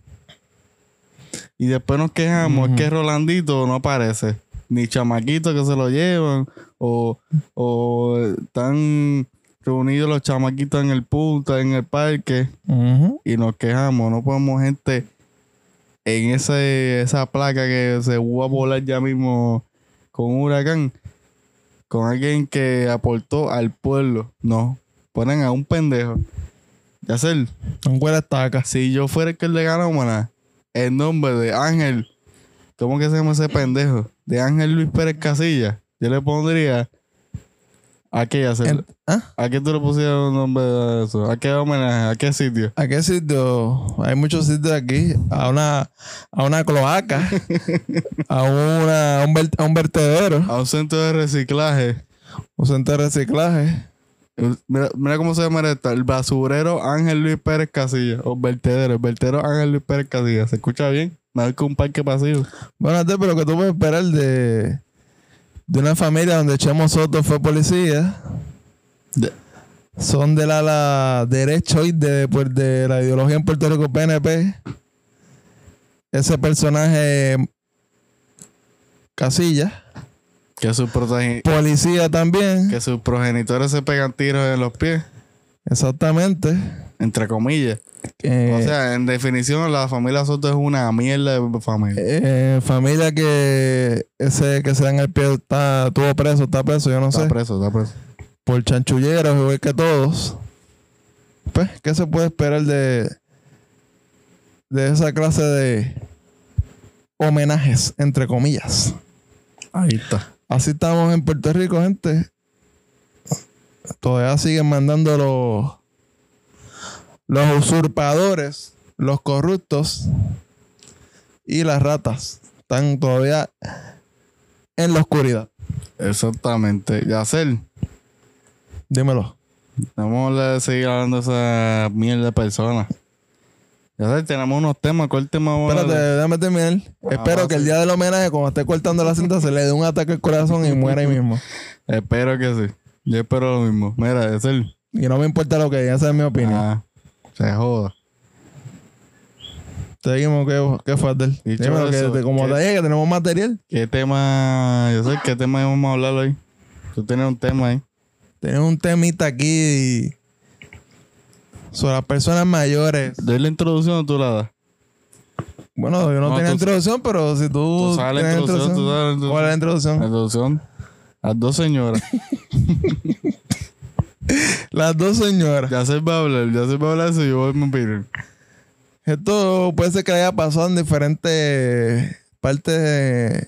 B: Y después nos quejamos, es que Rolandito no aparece. Ni chamaquitos que se lo llevan. O, o están reunidos los chamaquitos en el punta, en el parque y nos quejamos. No podemos gente en ese, esa placa que se va a volar ya mismo con un huracán, con alguien que aportó al pueblo. No, ponen a un pendejo. Yacel,
C: Un huele estaca.
B: si yo fuera el que le ganó, maná, el nombre de Ángel, ¿cómo que se llama ese pendejo? De Ángel Luis Pérez Casilla, yo le pondría. ¿A qué, Yacel?
C: En- ¿Ah?
B: ¿A qué tú le pusieras un nombre de eso? ¿A qué homenaje? ¿A qué sitio?
C: ¿A qué sitio? Hay muchos sitios aquí. A una, a una cloaca. [LAUGHS] a, una, a, un ver- a un vertedero.
B: A un centro de reciclaje.
C: Un centro de reciclaje.
B: Mira, mira cómo se llama esta. El basurero Ángel Luis Pérez Casilla. O vertedero. El vertedero Ángel Luis Pérez Casilla. ¿Se escucha bien? Mejor que un parque pasivo.
C: Bueno, pero que tú puedes esperar de, de una familia donde Chemo Soto fue policía.
B: De-
C: Son del ala derecho y de, pues, de la ideología en Puerto Rico PNP. Ese personaje Casilla.
B: Que sus,
C: Policía también.
B: que sus progenitores se pegan tiros en los pies.
C: Exactamente.
B: Entre comillas.
C: Que,
B: o sea, en definición, la familia Soto es una mierda de familia.
C: eh, familia que ese que se da en el pie está, estuvo preso, está preso, yo no
B: está
C: sé.
B: preso, está preso.
C: por chanchulleros, igual que todos. Pues, ¿qué se puede esperar de, de esa clase de homenajes, entre comillas?
B: Ahí está.
C: Así estamos en Puerto Rico, gente. Todavía siguen mandando los, los usurpadores, los corruptos y las ratas. Están todavía en la oscuridad.
B: Exactamente. Yacel,
C: Dímelo.
B: vamos a seguir hablando de esa mierda de personas. Yacel, tenemos unos temas. ¿Cuál tema vamos a
C: Espérate, déjame terminar. Espero
B: va,
C: que el día del homenaje, cuando esté cortando la cinta, se le dé un ataque al corazón y muera ahí mismo. [LAUGHS]
B: Espero que sí. Yo espero lo mismo. Mira, Yacel.
C: Y no me importa lo que diga, esa es mi opinión.
B: Ah, se joda.
C: Seguimos, ¿qué, qué?
B: Dicho
C: Dímelo, que
B: eso,
C: te- como te dije, que tenemos material.
B: ¿Qué tema? Yo sé qué tema vamos a hablar hoy. Tú tienes un tema ahí.
C: Tenemos un temita aquí sobre las personas mayores.
B: ¿Doy la introducción o tú la das?
C: Bueno, yo no,
B: No,
C: tenía introducción, pero si tú.
B: Tú sabes la
C: tienes
B: introducción, tú sabes la
C: ¿Cuál es la
B: La
C: introducción?
B: introducción. Las dos señoras. [LAUGHS]
C: Las dos señoras.
B: ya se va a hablar, ya se va a hablar eso y yo voy a opinión.
C: Esto puede ser que haya pasado en diferentes partes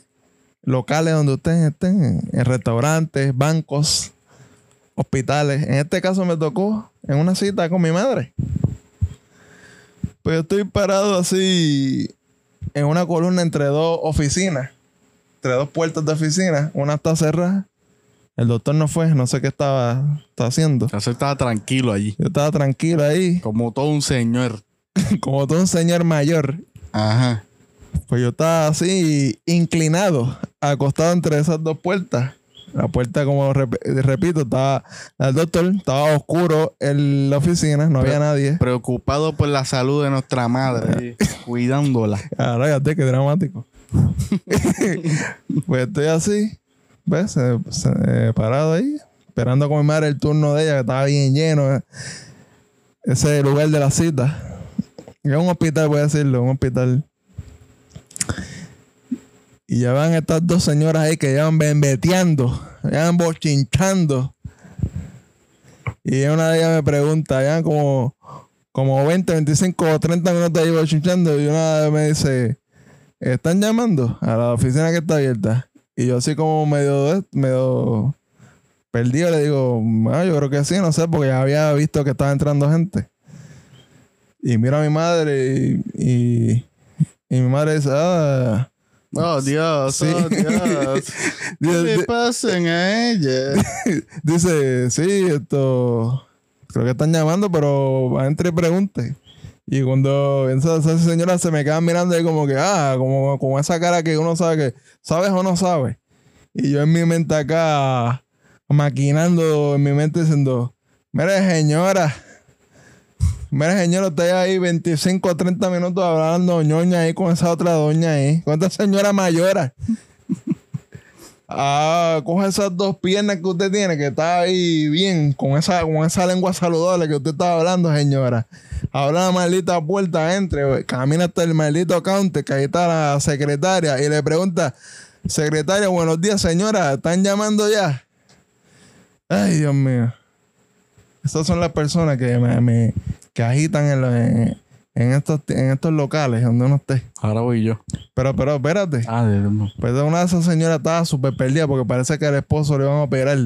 C: locales donde ustedes estén, en restaurantes, bancos, hospitales. En este caso me tocó en una cita con mi madre. Pues yo estoy parado así en una columna entre dos oficinas, entre dos puertas de oficina. Una está cerrada. El doctor no fue, no sé qué estaba, estaba haciendo.
B: Ya se estaba tranquilo allí.
C: Yo estaba tranquilo ahí, [LAUGHS]
B: Como todo un señor.
C: como todo un señor mayor.
B: Ajá.
C: Pues yo estaba así, inclinado, acostado entre esas dos puertas, La puerta, como rep- repito, estaba el doctor, estaba oscuro en la oficina, no había nadie.
B: Preocupado por la salud de nuestra madre, cuidándola.
C: Cállate, qué dramático. [LAUGHS] [LAUGHS] pues estoy así, ¿ves? Se- se- eh, parado ahí, esperando mi madre el turno de ella, que estaba bien lleno. eh. Ese lugar de la cita. Es un hospital, voy a decirlo, un hospital. Y ya van estas dos señoras ahí que llevan bembeteando, llevan bochinchando. Y una de ellas me pregunta, llevan como, como 20, 25 o 30 minutos ahí bochinchando. Y una me dice, ¿están llamando a la oficina que está abierta? Y yo así como medio, medio perdido le digo, "Ah, yo creo que sí, no sé, porque ya había visto que estaba entrando gente. Y miro a mi madre y, y, y mi madre dice, ah,
B: Oh, Dios,
C: Sí.
B: oh, Dios. [LAUGHS] ¿Qué
C: Dice-
B: le pasen a ella? [LAUGHS]
C: dice, sí, esto, creo que están llamando, pero entre y pregunte. Y cuando esa, esa señora se me queda mirando ahí como que, ah, como con esa cara que uno sabe que, ¿sabes o no sabes? Y yo en mi mente acá, maquinando en mi mente diciendo, mire señora, mire señora, usted ahí 25 o 30 minutos hablando ñoña ahí con esa otra doña ahí, con esta señora mayora. Ah, coge esas dos piernas que usted tiene, que está ahí bien, con esa, con esa lengua saludable que usted estaba hablando, señora. Abra la maldita puerta, entre, camina hasta el maldito counter, que ahí está la secretaria, y le pregunta, secretaria, buenos días, señora, ¿están llamando ya? Ay, Dios mío. Esas son las personas que me, me- que agitan en, los- en estos, en estos locales donde uno esté.
B: Ahora voy yo.
C: Pero, pero, espérate.
B: Ah, Dios mío.
C: Pues una de esas señoras estaba súper perdida porque parece que al esposo le iban a operar.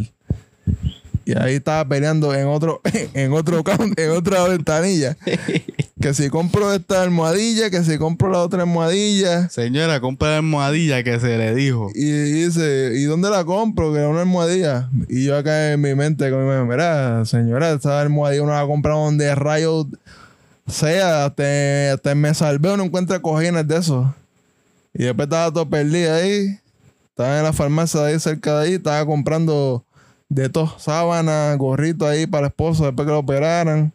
C: Y ahí estaba peleando en otro, [LAUGHS] en otro en otra ventanilla. [LAUGHS] que si compro esta almohadilla, que si compro la otra almohadilla.
B: Señora, compra la almohadilla que se le dijo.
C: Y dice, ¿y dónde la compro? Que era una almohadilla. Y yo acá en mi mente, como, mira, señora, esta almohadilla uno la compra donde rayos sea. Hasta, hasta me salvé, uno encuentra cojines de esos. Y después estaba todo perdido ahí. Estaba en la farmacia de ahí cerca de ahí. Estaba comprando de todo. Sábanas, gorritos ahí para el esposo después que lo operaran.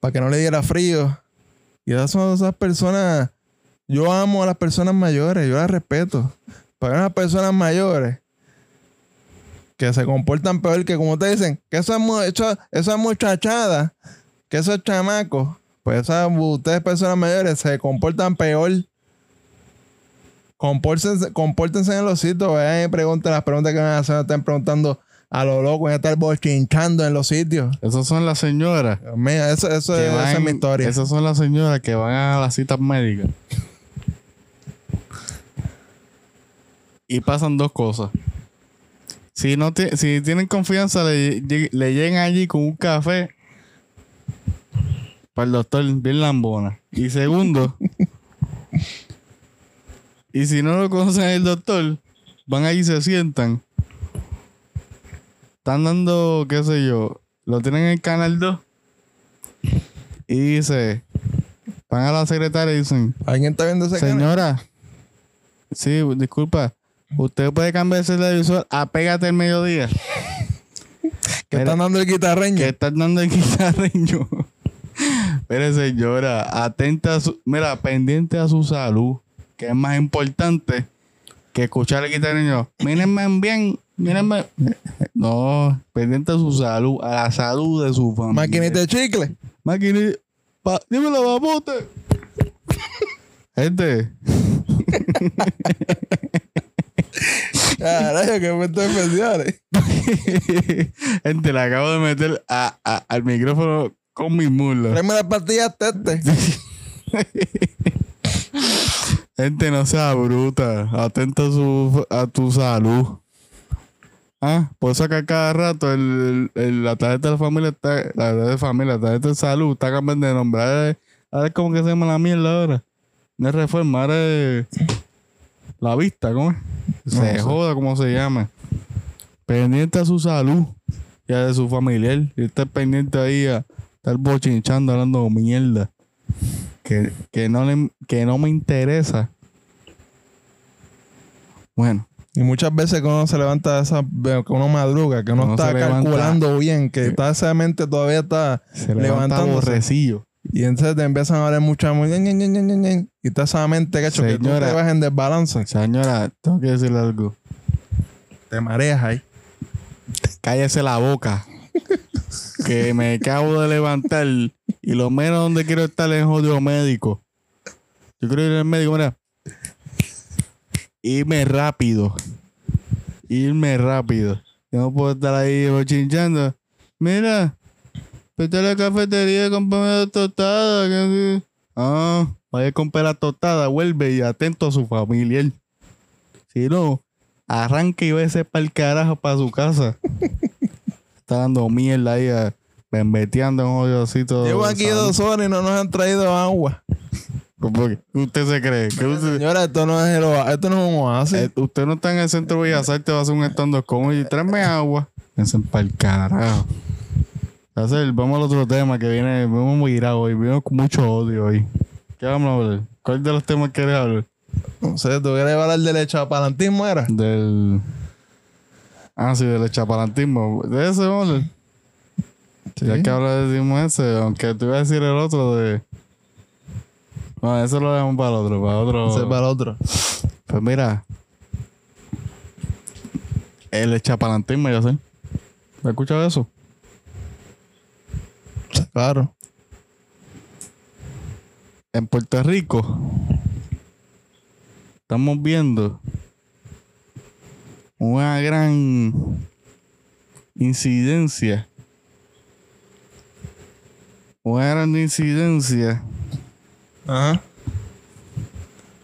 C: Para que no le diera frío. Y esas son esas personas. Yo amo a las personas mayores. Yo las respeto. Para unas personas mayores que se comportan peor que como te dicen, que esas mu- eso- esas muchachadas, que esos chamacos, pues esas, ustedes personas mayores se comportan peor. Compórtense, compórtense en los sitios, vayan y pregunten las preguntas que van a hacer, no estén preguntando a lo loco, van a estar bochinchando en los sitios.
B: Esas son las señoras.
C: Mío, eso, eso es, esa es mi historia.
B: Esas son las señoras que van a las citas médicas. y pasan dos cosas. Si no si tienen confianza, le, le llegan allí con un café para el doctor bien lambona. Y segundo, y si no lo conocen el doctor, van allí y se sientan. Están dando, qué sé yo, lo tienen en el canal 2. Y dice, van a la secretaria y dicen,
C: ¿Alguien está viendo ese canal?
B: señora, sí, disculpa, usted puede cambiar ese televisor a pégate el mediodía.
C: Que están dando el guitarreño.
B: que están dando el guitarreño. Mire, señora, atenta a su, mira, pendiente a su salud, que es más importante que escuchar el guitarreño. Mírenme bien, mírenme. No, pendiente a su salud, a la salud de su familia.
C: Maquinita de chicle.
B: Maquinita. Pa, dímelo, babote. Gente,
C: Carajo, qué efectos [LAUGHS] especiales.
B: gente, le acabo de meter a- a- al micrófono con mi muslo.
C: Tráeme las pastillas tete. [LAUGHS]
B: Gente, no sea bruta. Atenta a, su, a tu salud. Ah, por eso que a cada rato el, el- la tarjeta de la familia está, la tarjeta de familia, la tarjeta de salud está cambiando de nombre. Ahora es- ahora es como que se llama la mierda ahora. No es reforma, ahora es la vista, ¿cómo es? Se
C: No
B: joda como se llama. Pendiente a su salud y a de su familiar. Y está pendiente ahí a estar bochinchando, hablando mierda que, que, no le, que no me interesa. Bueno,
C: Y muchas veces que uno se levanta de esa, que uno madruga, que uno,
B: Uno
C: está
B: levanta-
C: calculando bien, que está esa mente todavía está
B: Se levanta
C: levantándose. Y entonces te empiezan a hablar mucho ñe, y está esa mente que, hecho, que tú te vas en desbalance.
B: Señora, tengo que decirle algo.
C: Te mareas ahí.
B: Cállese la boca. que me acabo de levantar y lo menos donde quiero estar es jodido médico. Yo quiero ir al médico, mira. Irme rápido. Irme rápido. Yo no puedo estar ahí chinchando. Mira, vete a la cafetería y comprame la tostada. que. Ah, vaya a comprar la tostada, vuelve y atento a su familiar. Si no, arranca y vese para el carajo para su casa. [LAUGHS] Está dando mierda ahí, a- bembeteando en un hoyocito.
C: Llevo aquí dos horas y no nos han traído agua.
B: ¿Usted se cree? ¿Que usted,
C: Señora, esto no es el esto no es un oasis.
B: eh, usted no está en el centro de Bellas Artes, va a hacer un estando como y tráeme agua. Piensen para el carajo. Hacer, vamos al otro tema que viene, vamos muy irado hoy, vino con mucho odio hoy. ¿Qué vamos a hablar? ¿Cuál de los temas quieres hablar?
C: no sé, tú quieres hablar del echapalantismo, ¿era?
B: Del. Ah, sí, del chapalantismo. De ese, vamos a hablar. Ya que ahora decimos ese, aunque te iba a decir el otro de. No, eso lo dejamos para el otro, para otro.
C: Ese es para el otro.
B: Pues mira. El chapalantismo, ya sé. ¿Has escuchado eso?
C: Claro.
B: En Puerto Rico estamos viendo una gran incidencia. Una gran incidencia
C: Ajá.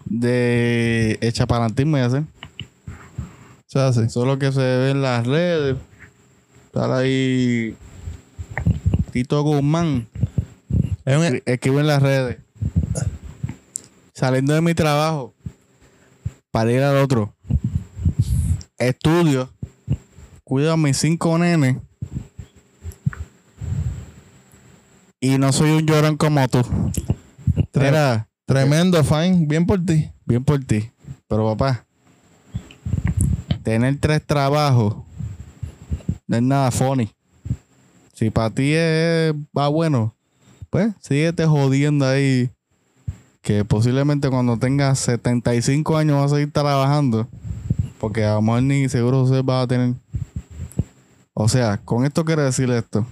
B: de echapalantismo, ya sé.
C: O sea, sí.
B: Eso es lo que se ve en las redes. Estar ahí. Tito Guzmán.
C: Es un-
B: escri- Escribe en las redes. Saliendo de mi trabajo. Para ir al otro. Estudio. Cuido a mis cinco nenes. Y no soy un llorón como tú. Mira,
C: tremendo, fine. Bien por ti.
B: bien por ti. Pero papá, tener tres trabajos no es nada funny. Si para ti es, va bueno, pues síguete jodiendo ahí. Que posiblemente cuando tengas 75 años vas a seguir trabajando. Porque a lo mejor ni seguro usted va a tener. O sea, con esto quiero decir esto.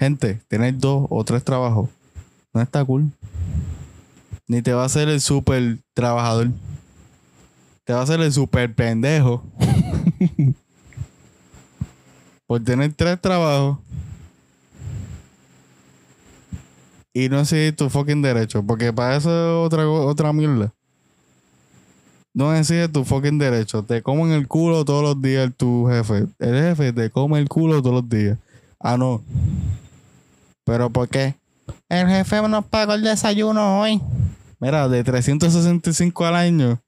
B: Gente, tener dos o tres trabajos no está cool. Ni te va a hacer el super trabajador. Te va a hacer el super pendejo. [LAUGHS] Por tener tres trabajos. Y no exigir tu fucking derecho. Porque para eso es otra, otra mierda. No exige tu fucking derecho. Te comen el culo todos los días tu jefe. El jefe te come el culo todos los días. Ah, no. ¿Pero por qué? El jefe nos pagó el desayuno hoy. Mira, de 365 al año,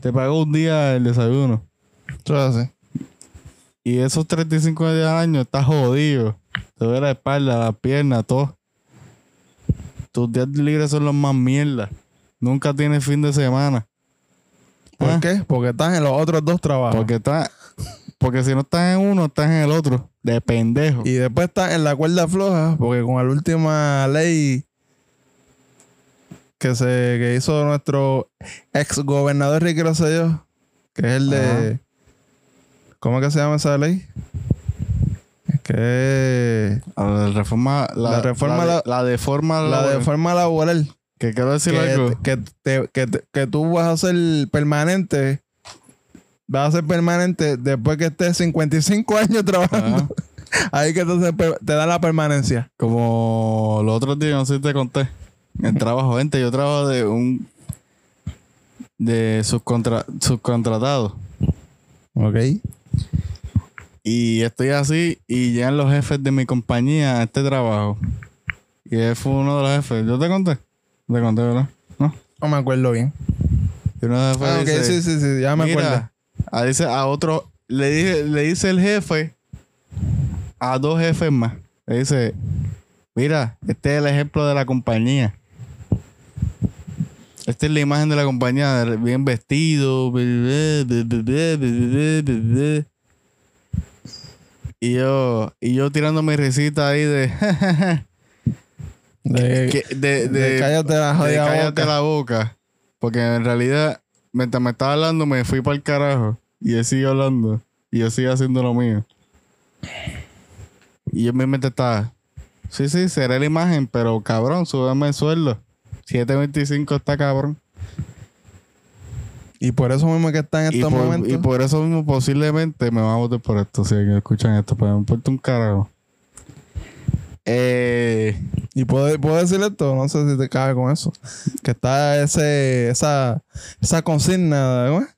B: te pagó un día el desayuno.
C: Eso es así.
B: Y esos 35 días al año estás jodido. Te duele la espalda, las piernas, todo. Tus días libres son los más mierda. Nunca tienes fin de semana.
C: ¿Por
B: Ah,
C: qué? Porque estás en los otros dos trabajos.
B: Porque está, porque si no estás en uno, estás en el otro. De pendejo.
C: Y después estás en la cuerda floja, porque con la última ley que se que hizo nuestro ex gobernador Ricky Rosselló, que es el de. ¿Cómo es que se llama esa ley? Que
B: La reforma, la,
C: La reforma
B: la, de-
C: la-
B: la deforma,
C: la
B: laboral.
C: de forma laboral.
B: que quiero decir
C: que,
B: algo.
C: que, te- que, te- que tú vas a ser permanente. Vas a ser permanente después que estés 55 años trabajando.
B: Ajá. [LAUGHS]
C: Ahí que entonces te da la permanencia.
B: Como los otros días, no sé si te conté. El trabajo, gente, yo trabajo de un de subcontra, subcontratado.
C: Ok.
B: Y estoy así y llegan los jefes de mi compañía a este trabajo. Y él fue uno de los jefes. ¿Yo te conté? Te conté, ¿verdad? ¿No?
C: No me acuerdo bien.
B: Y uno de los jefes
C: Ah, ok,
B: dice,
C: sí, sí, sí, ya me acuerdo.
B: a, dice, a otro, le, dije, le dice el jefe a dos jefes más. Le dice, mira, este es el ejemplo de la compañía. Esta es la imagen de la compañía, bien vestido. Y yo, y yo tirando mi risita ahí [LAUGHS] de.
C: De,
B: que- de,
C: de
B: de-
C: cállate la
B: de
C: jodida
B: cállate
C: boca.
B: la boca. Porque en realidad, mientras me estaba hablando, me fui para el carajo. Y él sigue hablando. Y yo sigo haciendo lo mío. Y yo en mi mente estaba. Sí, sí, seré la imagen, pero cabrón, súbeme el sueldo. 7.25 está cabrón.
C: Y por eso mismo que está en estos
B: por,
C: momentos.
B: y por eso mismo posiblemente me van a votar por esto. Si escuchan esto, pues me importa un carajo. Eh,
C: Y puedo, puedo decir esto, no sé si te cabe con eso. Que está ese, esa, esa consigna, ¿cómo es?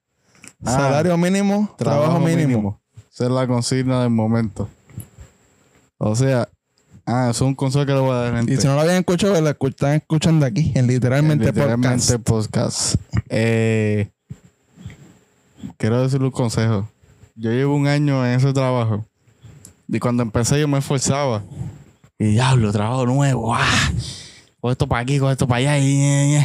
B: Ah,
C: Salario mínimo, trabajo, mínimo.
B: Esa es la consigna del momento. O sea, ah, es un consejo que le voy a dar gente.
C: Y si no lo habían escuchado, la están escuchando aquí, en literalmente,
B: Literalmente
C: podcast.
B: podcast. Eh, quiero decirle un consejo. Yo llevo un año en ese trabajo. Y cuando empecé yo me esforzaba. Y diablo, trabajo nuevo. ¡Ah! Con esto para aquí, con esto para allá. y-.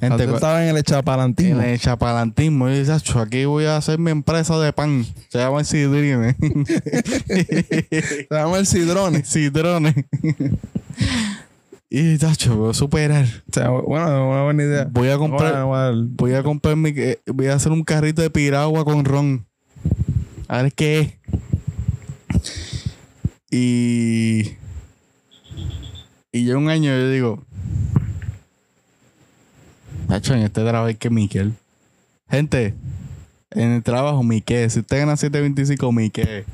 B: Gente,
C: Antes
B: cu-
C: estaba en el echapalantismo.
B: en el chapalantismo. Y dice, "Acho, aquí voy a hacer mi empresa de pan. Se llama el Sidrine. [LAUGHS]
C: Se llama el Cidrone.
B: Citrones. [LAUGHS] y, tacho, voy a superar.
C: O sea, bueno, una buena idea.
B: Voy a comprar... Voy a comprar mi, eh, voy a hacer un carrito de piragua con ron. A ver qué es. Y. Y yo un año yo digo. Nacho, en este trabajo hay que Miquel. Gente, en el trabajo, Miquel. Si usted gana 725, Miquel.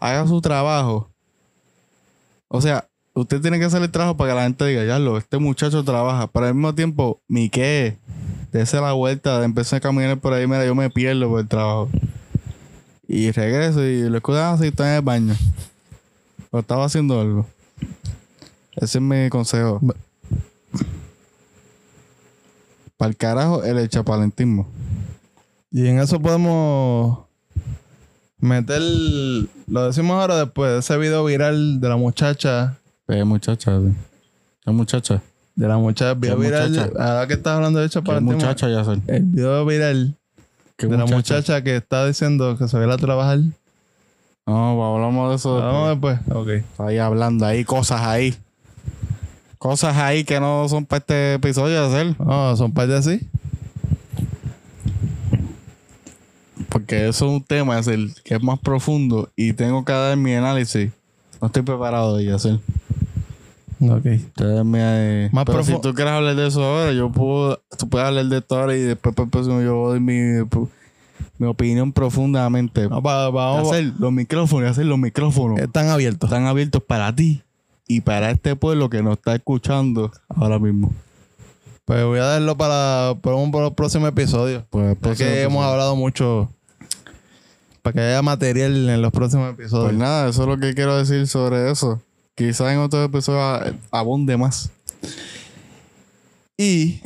B: Haga su trabajo. O sea, usted tiene que hacer el trabajo para que la gente diga, ya lo, este muchacho trabaja. Pero al mismo tiempo, Miquel dése la vuelta, empecé a caminar por ahí, mira, yo me pierdo por el trabajo. Y regreso y lo escuchan así, está en el baño. O estaba haciendo algo. Ese es mi consejo. Para el carajo, el chapalentismo.
C: Y en eso podemos meter, lo decimos ahora después, de ese video viral de la muchacha,
B: Eh, muchacha, sí. ¿Qué muchacha?
C: de la muchacha, video
B: ¿Qué
C: viral,
B: muchacha?
C: ahora que estás hablando de
B: ¿Qué
C: chapalantismo,
B: muchacha ya sé?
C: el video viral
B: ¿Qué
C: de la muchacha que está diciendo que se va a trabajar.
B: No, pues hablamos de eso. Después.
C: después. Ok.
B: Ahí hablando, ahí cosas ahí. Cosas ahí que no son para este episodio de hacer.
C: No, son parte así.
B: Porque eso es un tema es el que es más profundo y tengo que dar mi análisis. No estoy preparado de hacer.
C: Ok.
B: Ustedes me-
C: Más
B: Pero si tú quieres hablar de eso ahora, yo puedo, tú puedes hablar de esto ahora y después el próximo yo doy mi, mi opinión profundamente.
C: No, pa- vamos,
B: hacer los micrófonos, hacer los micrófonos.
C: están abiertos.
B: Están abiertos para ti y para este pueblo que nos está escuchando ahora mismo.
C: Pues voy a darlo para, para un para el próximo episodio.
B: Pues, el
C: hemos hablado mucho. Para que haya material en los próximos episodios.
B: Pues nada, eso es lo que quiero decir sobre eso. Quizás en otros episodios a- abunde más.
C: Y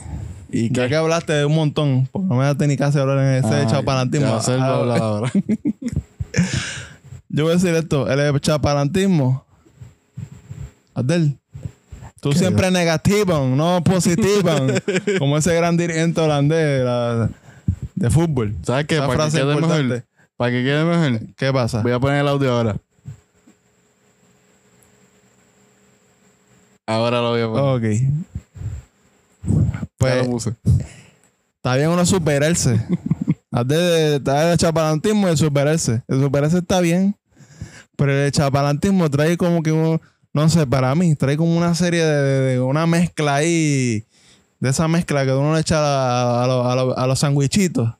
B: Y
C: ya que hablaste de un montón, porque no me daste ni casi hablar en ese chapalantismo. Ah,
B: ahora. [LAUGHS]
C: Yo voy a decir esto, el chapalantismo. Adel, tú
B: ¿Qué?
C: siempre negativo, no positivo. [LAUGHS] como ese gran dirigente holandés de, la- de fútbol.
B: ¿Sabes qué?
C: Esa
B: Para que quede
C: importante.
B: mejor. Para que quede mejor.
C: ¿Qué pasa?
B: Voy a poner el audio ahora. Ahora lo voy a poner.
C: Ok.
B: Ya
C: Pues
B: lo puse.
C: está bien uno superarse. [LAUGHS] Antes de estar el chapalantismo y el superarse. El superarse está bien. Pero el chapalantismo trae como que uno, no sé, para mí, trae como una serie de, de- de una mezcla ahí. De esa mezcla que uno le echa a, a, los- a los- a los sandwichitos.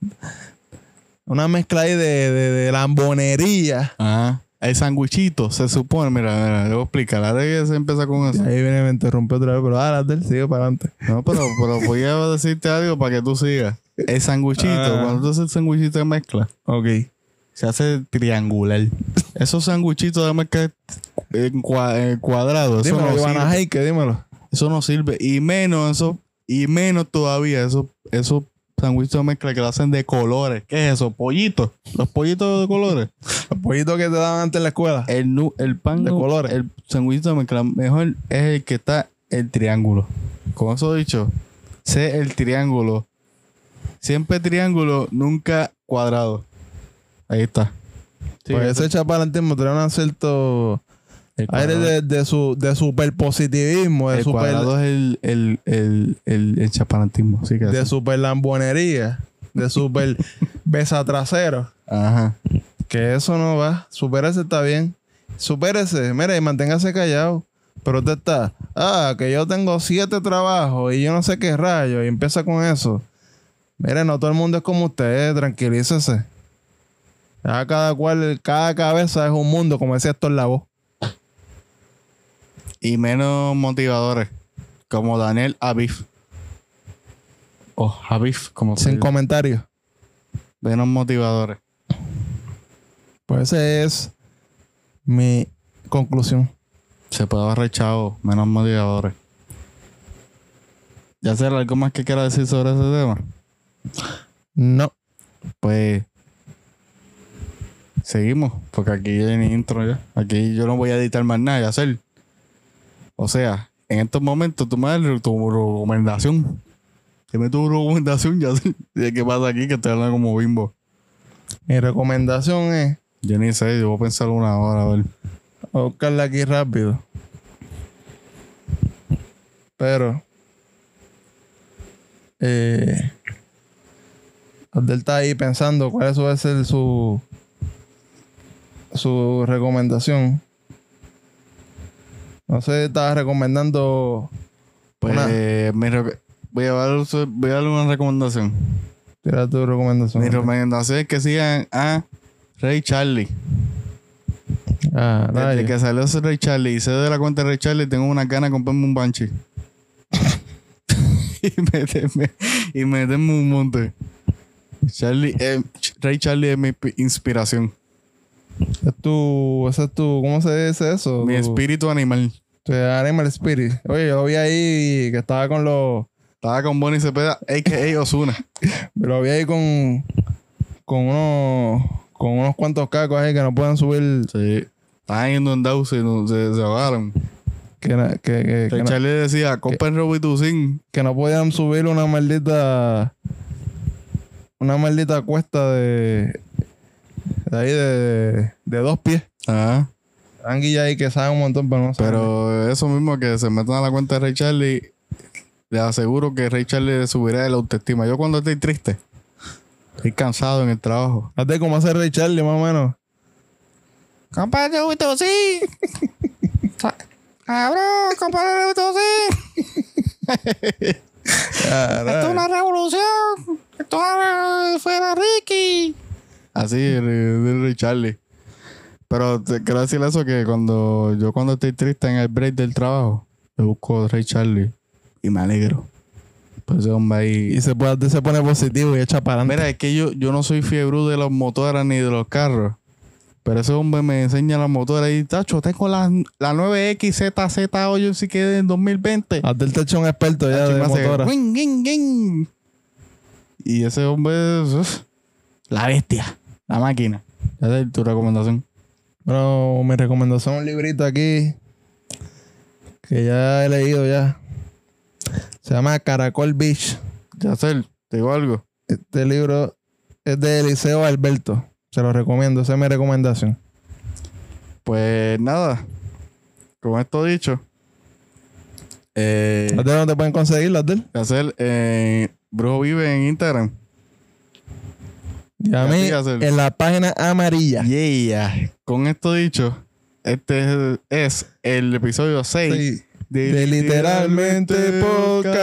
C: Una mezcla ahí de, de, de lambonería.
B: Ajá. El sandwichito se supone. Mira, mira, le voy a explicar. Ahora que se empieza con eso.
C: ahí viene me interrumpe otra vez, pero ahora Abdel, sigue para adelante.
B: No, pero, pero voy a decirte algo para que tú sigas. El sandwichito,
C: Ah.
B: cuando tú haces el sandwichito de mezcla,
C: Ok.
B: se hace triangular. Esos sandwichitos de mezcla en, cua- en cuadrado, eso
C: Dímelo,
B: no, sirve.
C: Heike, dímelo.
B: eso no sirve. Y menos eso, y menos todavía esos esos sándwiches de mezcla que lo hacen de colores. ¿Qué es eso? Pollitos. Los pollitos de colores. [LAUGHS]
C: Los pollitos que te daban antes en la escuela.
B: El, nu- el pan
C: De colores.
B: El sándwich de mezcla mejor es el que está el triángulo. Con eso dicho, sé el triángulo. Siempre triángulo, nunca cuadrado. Ahí está. Sí,
C: pues ese chapalantismo trae un cierto
B: el
C: aire
B: cuadrado,
C: de, de su de superpositivismo, de
B: el
C: super
B: cuadrado es el, el, el, el, el chapalantismo. Sí que
C: de
B: sí.
C: super lambonería, de super [LAUGHS] besa trasero.
B: Ajá.
C: Que eso no va. Supérese está bien. Supérese. Mire, y manténgase callado. Pero usted está, ah, que yo tengo siete trabajos y yo no sé qué rayo. Y empieza con eso. Mire, no todo el mundo es como usted. Tranquilícese. Ya cada cual, cada cabeza es un mundo, como decía Héctor Lavoe.
B: Y menos motivadores. Como Daniel Avif. O Javif, como
C: Sin
B: dice.
C: comentarios.
B: Menos motivadores.
C: Pues esa es mi conclusión.
B: Se puede ahorrar chavo, menos motivadores. ¿Ya sé algo más que quiera decir sobre ese tema?
C: No.
B: Pues seguimos, porque aquí ya hay intro ya. Aquí yo no voy a editar más nada, ya sé. O sea, en estos momentos tú me das tu recomendación. Dime tu recomendación, ya sé. ¿De qué pasa aquí? Que te hablan como bimbo.
C: Mi recomendación es
B: Yo ni sé, yo voy a pensar una hora, a ver.
C: a buscarla aquí rápido. Pero. Eh, Abdel está ahí pensando cuál va a ser su. Su recomendación. No sé, estaba recomendando.
B: Pues
C: Una-
B: reco- voy, a dar, voy a darle una recomendación.
C: Tira tu recomendación.
B: Mi recomendación es que sigan a Ray Charlie.
C: Ah,
B: Desde que salió ese Ray Charlie y sé de la cuenta de Ray Charlie, tengo una gana de comprarme un Banshee. [LAUGHS] y meterme, y meterme un monte. Charlie, eh, Ray Charlie es mi pi- inspiración.
C: Es tu. Ese es tu. ¿Cómo se dice eso?
B: Mi
C: Tu-
B: espíritu animal.
C: tu Animal Spirit. Oye, yo lo vi ahí que estaba con los.
B: Estaba con Bonnie Cepeda, a.k.a. Osuna. [LAUGHS]
C: Lo vi ahí con. Con unos. Con unos cuantos cacos ahí que no pueden subir.
B: Sí. Estaban yendo en Dawson y no- se, se ahogaron.
C: Que, na- que, que, que
B: Charlie decía, compren Robitussin.
C: que no podían subir una maldita. Una maldita cuesta de. De ahí de. De dos pies.
B: Ajá.
C: Anguilla ahí que saben un montón, pero no saben.
B: Pero eso mismo que se metan a la cuenta de Ray Charlie, les aseguro que Ray Charlie le subirá el autoestima. Yo cuando estoy triste, estoy cansado en el trabajo.
C: Hazte como hace Ray Charlie, más o menos.
B: Compadre sí. [LAUGHS] Cabrón, compadre sí. Esto es una revolución. Esto es fuera Ricky. Así, de, de Ray Charlie. Pero te quiero decir eso que cuando yo cuando estoy triste en el break del trabajo, me busco Ray Charlie y me alegro. Pues ese hombre ahí.
C: Y se, puede, se pone positivo y echa para adelante.
B: Mira, es que yo, yo no soy fiebre de los motores ni de los carros. Pero ese hombre me enseña las motoras y, tacho, tengo la, la 9XZZ hoy sí que en 2020.
C: Abdel te echa un experto ya
B: Tacho,
C: de
B: hace
C: motora.
B: Y ese hombre uf, la bestia, la máquina. Esa es tu recomendación.
C: Bueno, mi recomendación es un librito aquí que ya he leído ya. Se llama Caracol Beach.
B: Ya sé, te digo algo.
C: Este libro es de Eliseo Alberto. Se lo recomiendo, esa es mi recomendación.
B: Pues nada, con esto dicho, eh,
C: ¿Abdel dónde pueden conseguirlo, Abdel?
B: hacer eh, Brujo Vive en Instagram.
C: En la página amarilla.
B: Yeah. Con esto dicho, este es, el episodio 6
C: Sí.
B: de,
C: De Literalmente Podcast.